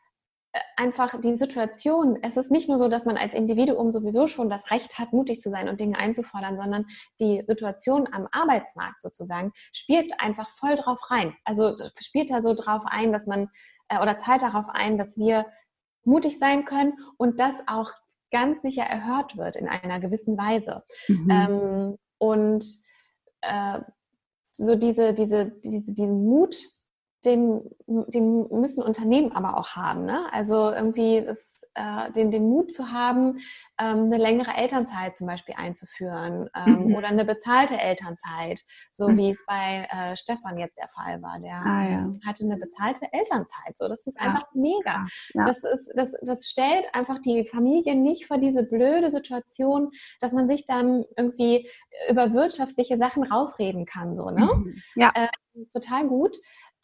einfach die Situation, es ist nicht nur so, dass man als Individuum sowieso schon das Recht hat, mutig zu sein und Dinge einzufordern, sondern die Situation am Arbeitsmarkt sozusagen spielt einfach voll drauf rein. Also spielt da so drauf ein, dass man äh, oder zahlt darauf ein, dass wir mutig sein können und das auch ganz sicher erhört wird in einer gewissen Weise. Mhm. Ähm, und äh, so diese, diese, diese, diesen Mut, den, den müssen Unternehmen aber auch haben. Ne? Also irgendwie das, äh, den, den Mut zu haben, ähm, eine längere Elternzeit zum Beispiel einzuführen ähm, mhm. oder eine bezahlte Elternzeit, so mhm. wie es bei äh, Stefan jetzt der Fall war. Der ah, ja. hatte eine bezahlte Elternzeit. So, das ist ja. einfach mega. Ja. Das, ist, das, das stellt einfach die Familie nicht vor diese blöde Situation, dass man sich dann irgendwie über wirtschaftliche Sachen rausreden kann. So, ne? Mhm. Ja. Äh, total gut.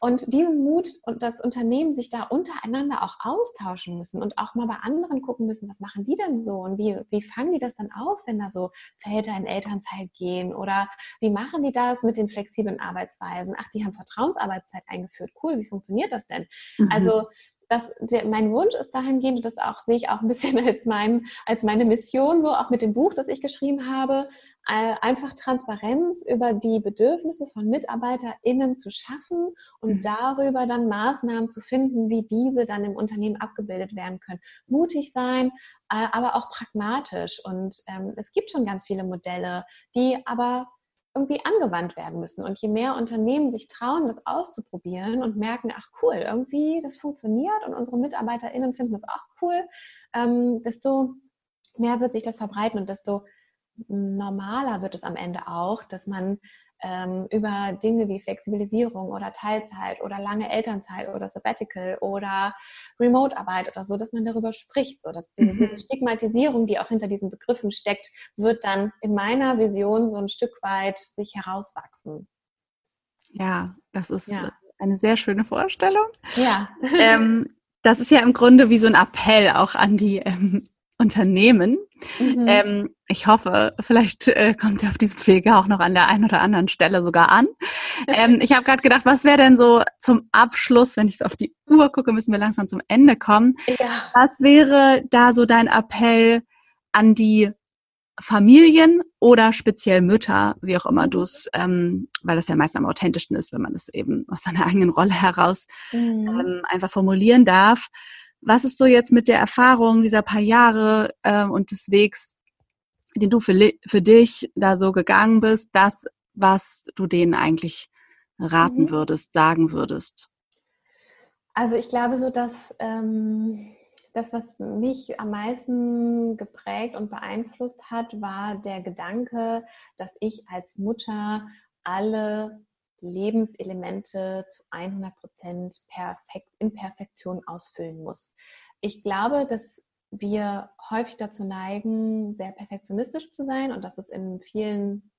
Und diesen Mut und das Unternehmen sich da untereinander auch austauschen müssen und auch mal bei anderen gucken müssen, was machen die denn so und wie, wie fangen die das dann auf, wenn da so Väter in Elternzeit gehen oder wie machen die das mit den flexiblen Arbeitsweisen? Ach, die haben Vertrauensarbeitszeit eingeführt. Cool, wie funktioniert das denn? Mhm. Also das, der, mein Wunsch ist dahingehend, und das auch, sehe ich auch ein bisschen als, mein, als meine Mission, so auch mit dem Buch, das ich geschrieben habe, äh, einfach Transparenz über die Bedürfnisse von MitarbeiterInnen zu schaffen und mhm. darüber dann Maßnahmen zu finden, wie diese dann im Unternehmen abgebildet werden können. Mutig sein, äh, aber auch pragmatisch. Und ähm, es gibt schon ganz viele Modelle, die aber irgendwie angewandt werden müssen. Und je mehr Unternehmen sich trauen, das auszuprobieren und merken, ach cool, irgendwie das funktioniert und unsere MitarbeiterInnen finden das auch cool, ähm, desto mehr wird sich das verbreiten und desto normaler wird es am Ende auch, dass man ähm, über Dinge wie Flexibilisierung oder Teilzeit oder lange Elternzeit oder Sabbatical oder Remote-Arbeit oder so, dass man darüber spricht. So, dass diese, diese, mhm. Stigmatisierung, die auch hinter diesen Begriffen steckt, wird dann in meiner Vision so ein Stück weit sich herauswachsen. Ja, das ist ja. eine sehr schöne Vorstellung. Ja. ähm, das ist ja im Grunde wie so ein Appell auch an die ähm, Unternehmen. Mhm. Ähm, ich hoffe, vielleicht äh, kommt er auf diesem Wege auch noch an der einen oder anderen Stelle sogar an. Ähm, ich habe gerade gedacht, was wäre denn so zum Abschluss, wenn ich so auf die Uhr gucke, müssen wir langsam zum Ende kommen. Ja. Was wäre da so dein Appell an die Familien oder speziell Mütter, wie auch immer du es, ähm, weil das ja meist am authentischsten ist, wenn man es eben aus seiner eigenen Rolle heraus mhm. ähm, einfach formulieren darf. Was ist so jetzt mit der Erfahrung dieser paar Jahre äh, und des Wegs, den du für, für dich da so gegangen bist, das, was du denen eigentlich raten mhm. würdest, sagen würdest? Also ich glaube so, dass ähm, das, was mich am meisten geprägt und beeinflusst hat, war der Gedanke, dass ich als Mutter alle Lebenselemente zu 100 Prozent perfekt, in Perfektion ausfüllen muss. Ich glaube, dass wir häufig dazu neigen, sehr perfektionistisch zu sein und das ist in vielen,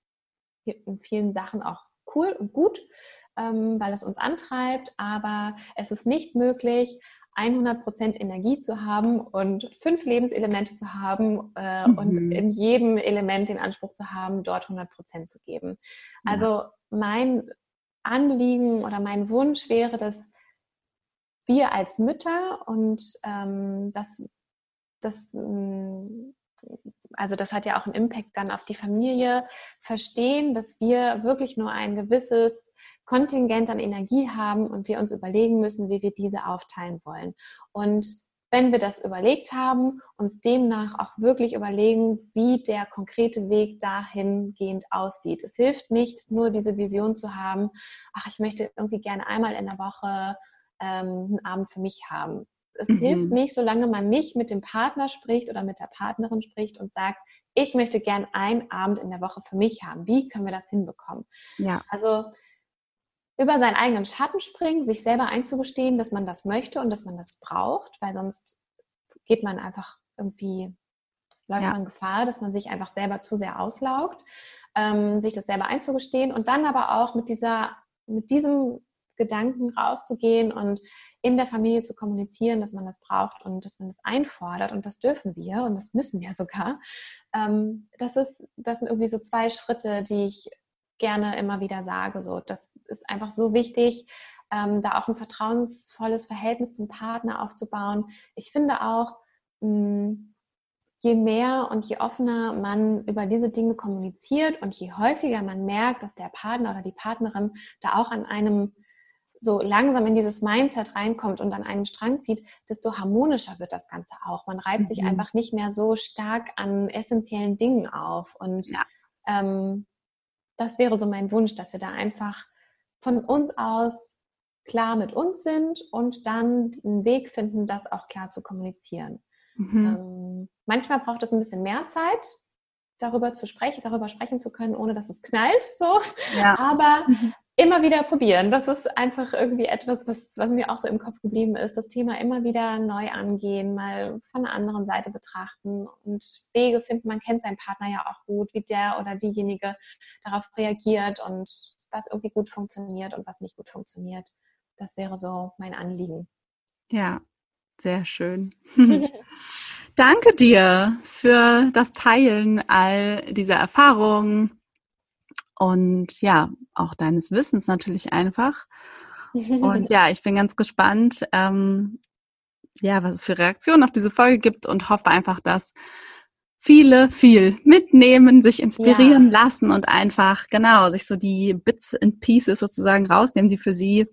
in vielen Sachen auch cool und gut, ähm, weil es uns antreibt, aber es ist nicht möglich, 100% Energie zu haben und fünf Lebenselemente zu haben äh, mhm. und in jedem Element den Anspruch zu haben, dort 100% zu geben. Also mein Anliegen oder mein Wunsch wäre, dass wir als Mütter und ähm, das, das, mm, also das hat ja auch einen Impact dann auf die Familie, verstehen, dass wir wirklich nur ein gewisses Kontingent an Energie haben und wir uns überlegen müssen, wie wir diese aufteilen wollen. Und wenn wir das überlegt haben, uns demnach auch wirklich überlegen, wie der konkrete Weg dahingehend aussieht. Es hilft nicht, nur diese Vision zu haben, ach, ich möchte irgendwie gerne einmal in der Woche ähm, einen Abend für mich haben. Es mhm. hilft nicht, solange man nicht mit dem Partner spricht oder mit der Partnerin spricht und sagt, ich möchte gern einen Abend in der Woche für mich haben. Wie können wir das hinbekommen? Ja. Also über seinen eigenen Schatten springen, sich selber einzugestehen, dass man das möchte und dass man das braucht, weil sonst geht man einfach irgendwie, läuft ja. man Gefahr, dass man sich einfach selber zu sehr auslaugt, ähm, sich das selber einzugestehen und dann aber auch mit dieser, mit diesem Gedanken rauszugehen und in der Familie zu kommunizieren, dass man das braucht und dass man das einfordert und das dürfen wir und das müssen wir sogar. Ähm, das ist, das sind irgendwie so zwei Schritte, die ich gerne immer wieder sage. So, das ist einfach so wichtig, ähm, da auch ein vertrauensvolles Verhältnis zum Partner aufzubauen. Ich finde auch, mh, hm, je mehr und je offener man über diese Dinge kommuniziert und je häufiger man merkt, dass der Partner oder die Partnerin da auch an einem so langsam in dieses Mindset reinkommt und an einen Strang zieht, desto harmonischer wird das Ganze auch. Man reibt mhm. sich einfach nicht mehr so stark an essentiellen Dingen auf. Und ja. ähm, das wäre so mein Wunsch, dass wir da einfach von uns aus klar mit uns sind und dann einen Weg finden, das auch klar zu kommunizieren. Mhm. Ähm, manchmal braucht es ein bisschen mehr Zeit, darüber zu sprechen, darüber sprechen zu können, ohne dass es knallt, so. Ja. Aber mhm. immer wieder probieren. Das ist einfach irgendwie etwas, was, was mir auch so im Kopf geblieben ist. Das Thema immer wieder neu angehen, mal von einer anderen Seite betrachten und Wege finden. Man kennt seinen Partner ja auch gut, wie der oder diejenige darauf reagiert und was irgendwie gut funktioniert und was nicht gut funktioniert. Das wäre so mein Anliegen. Ja, sehr schön. Danke dir für das Teilen all dieser Erfahrungen und ja, auch deines Wissens natürlich einfach. Und ja, ich bin ganz gespannt, ähm, ja, was es für Reaktionen auf diese Folge gibt und hoffe einfach, dass viele viel mitnehmen, sich inspirieren ja. lassen und einfach, genau, sich so die Bits and Pieces sozusagen rausnehmen, die für sie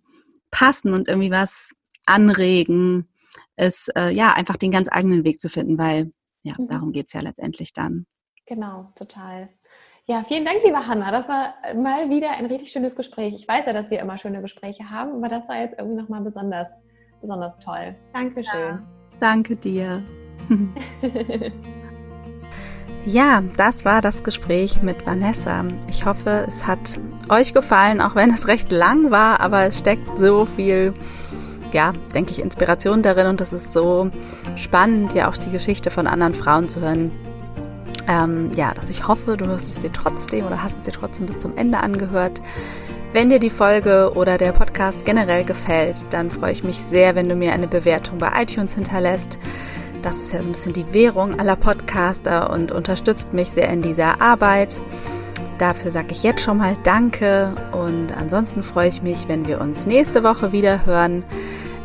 passen und irgendwie was anregen, es äh, ja einfach den ganz eigenen Weg zu finden, weil ja, mhm. darum geht es ja letztendlich dann. Genau, total. Ja, vielen Dank, liebe Hanna. Das war mal wieder ein richtig schönes Gespräch. Ich weiß ja, dass wir immer schöne Gespräche haben, aber das war jetzt irgendwie nochmal besonders, besonders toll. Dankeschön. Ja, danke dir. Ja, das war das Gespräch mit Vanessa. Ich hoffe, es hat euch gefallen, auch wenn es recht lang war, aber es steckt so viel ja, denke ich, Inspiration darin und das ist so spannend, ja auch die Geschichte von anderen Frauen zu hören. Ähm, ja, dass ich hoffe, du hörst es dir trotzdem oder hast es dir trotzdem bis zum Ende angehört. Wenn dir die Folge oder der Podcast generell gefällt, dann freue ich mich sehr, wenn du mir eine Bewertung bei iTunes hinterlässt. Das ist ja so ein bisschen die Währung aller Podcaster und unterstützt mich sehr in dieser Arbeit. Dafür sage ich jetzt schon mal Danke und ansonsten freue ich mich, wenn wir uns nächste Woche wieder hören.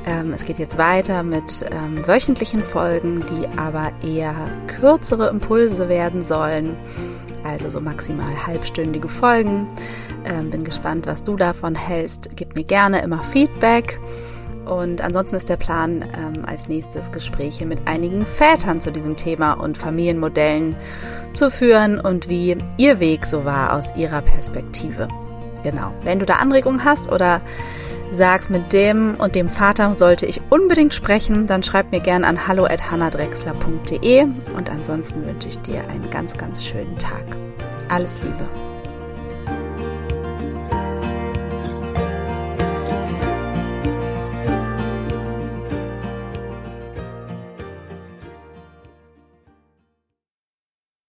Ähm, es geht jetzt weiter mit ähm, wöchentlichen Folgen, die aber eher kürzere Impulse werden sollen. Also so maximal halbstündige Folgen. Ähm, bin gespannt, was du davon hältst. Gib mir gerne immer Feedback. Und ansonsten ist der Plan, ähm, als nächstes Gespräche mit einigen Vätern zu diesem Thema und Familienmodellen zu führen und wie ihr Weg so war aus ihrer Perspektive. Genau. Wenn du da Anregungen hast oder sagst, mit dem und dem Vater sollte ich unbedingt sprechen, dann schreib mir gerne an hallo@hannadrexler.de und ansonsten wünsche ich dir einen ganz ganz schönen Tag. Alles Liebe.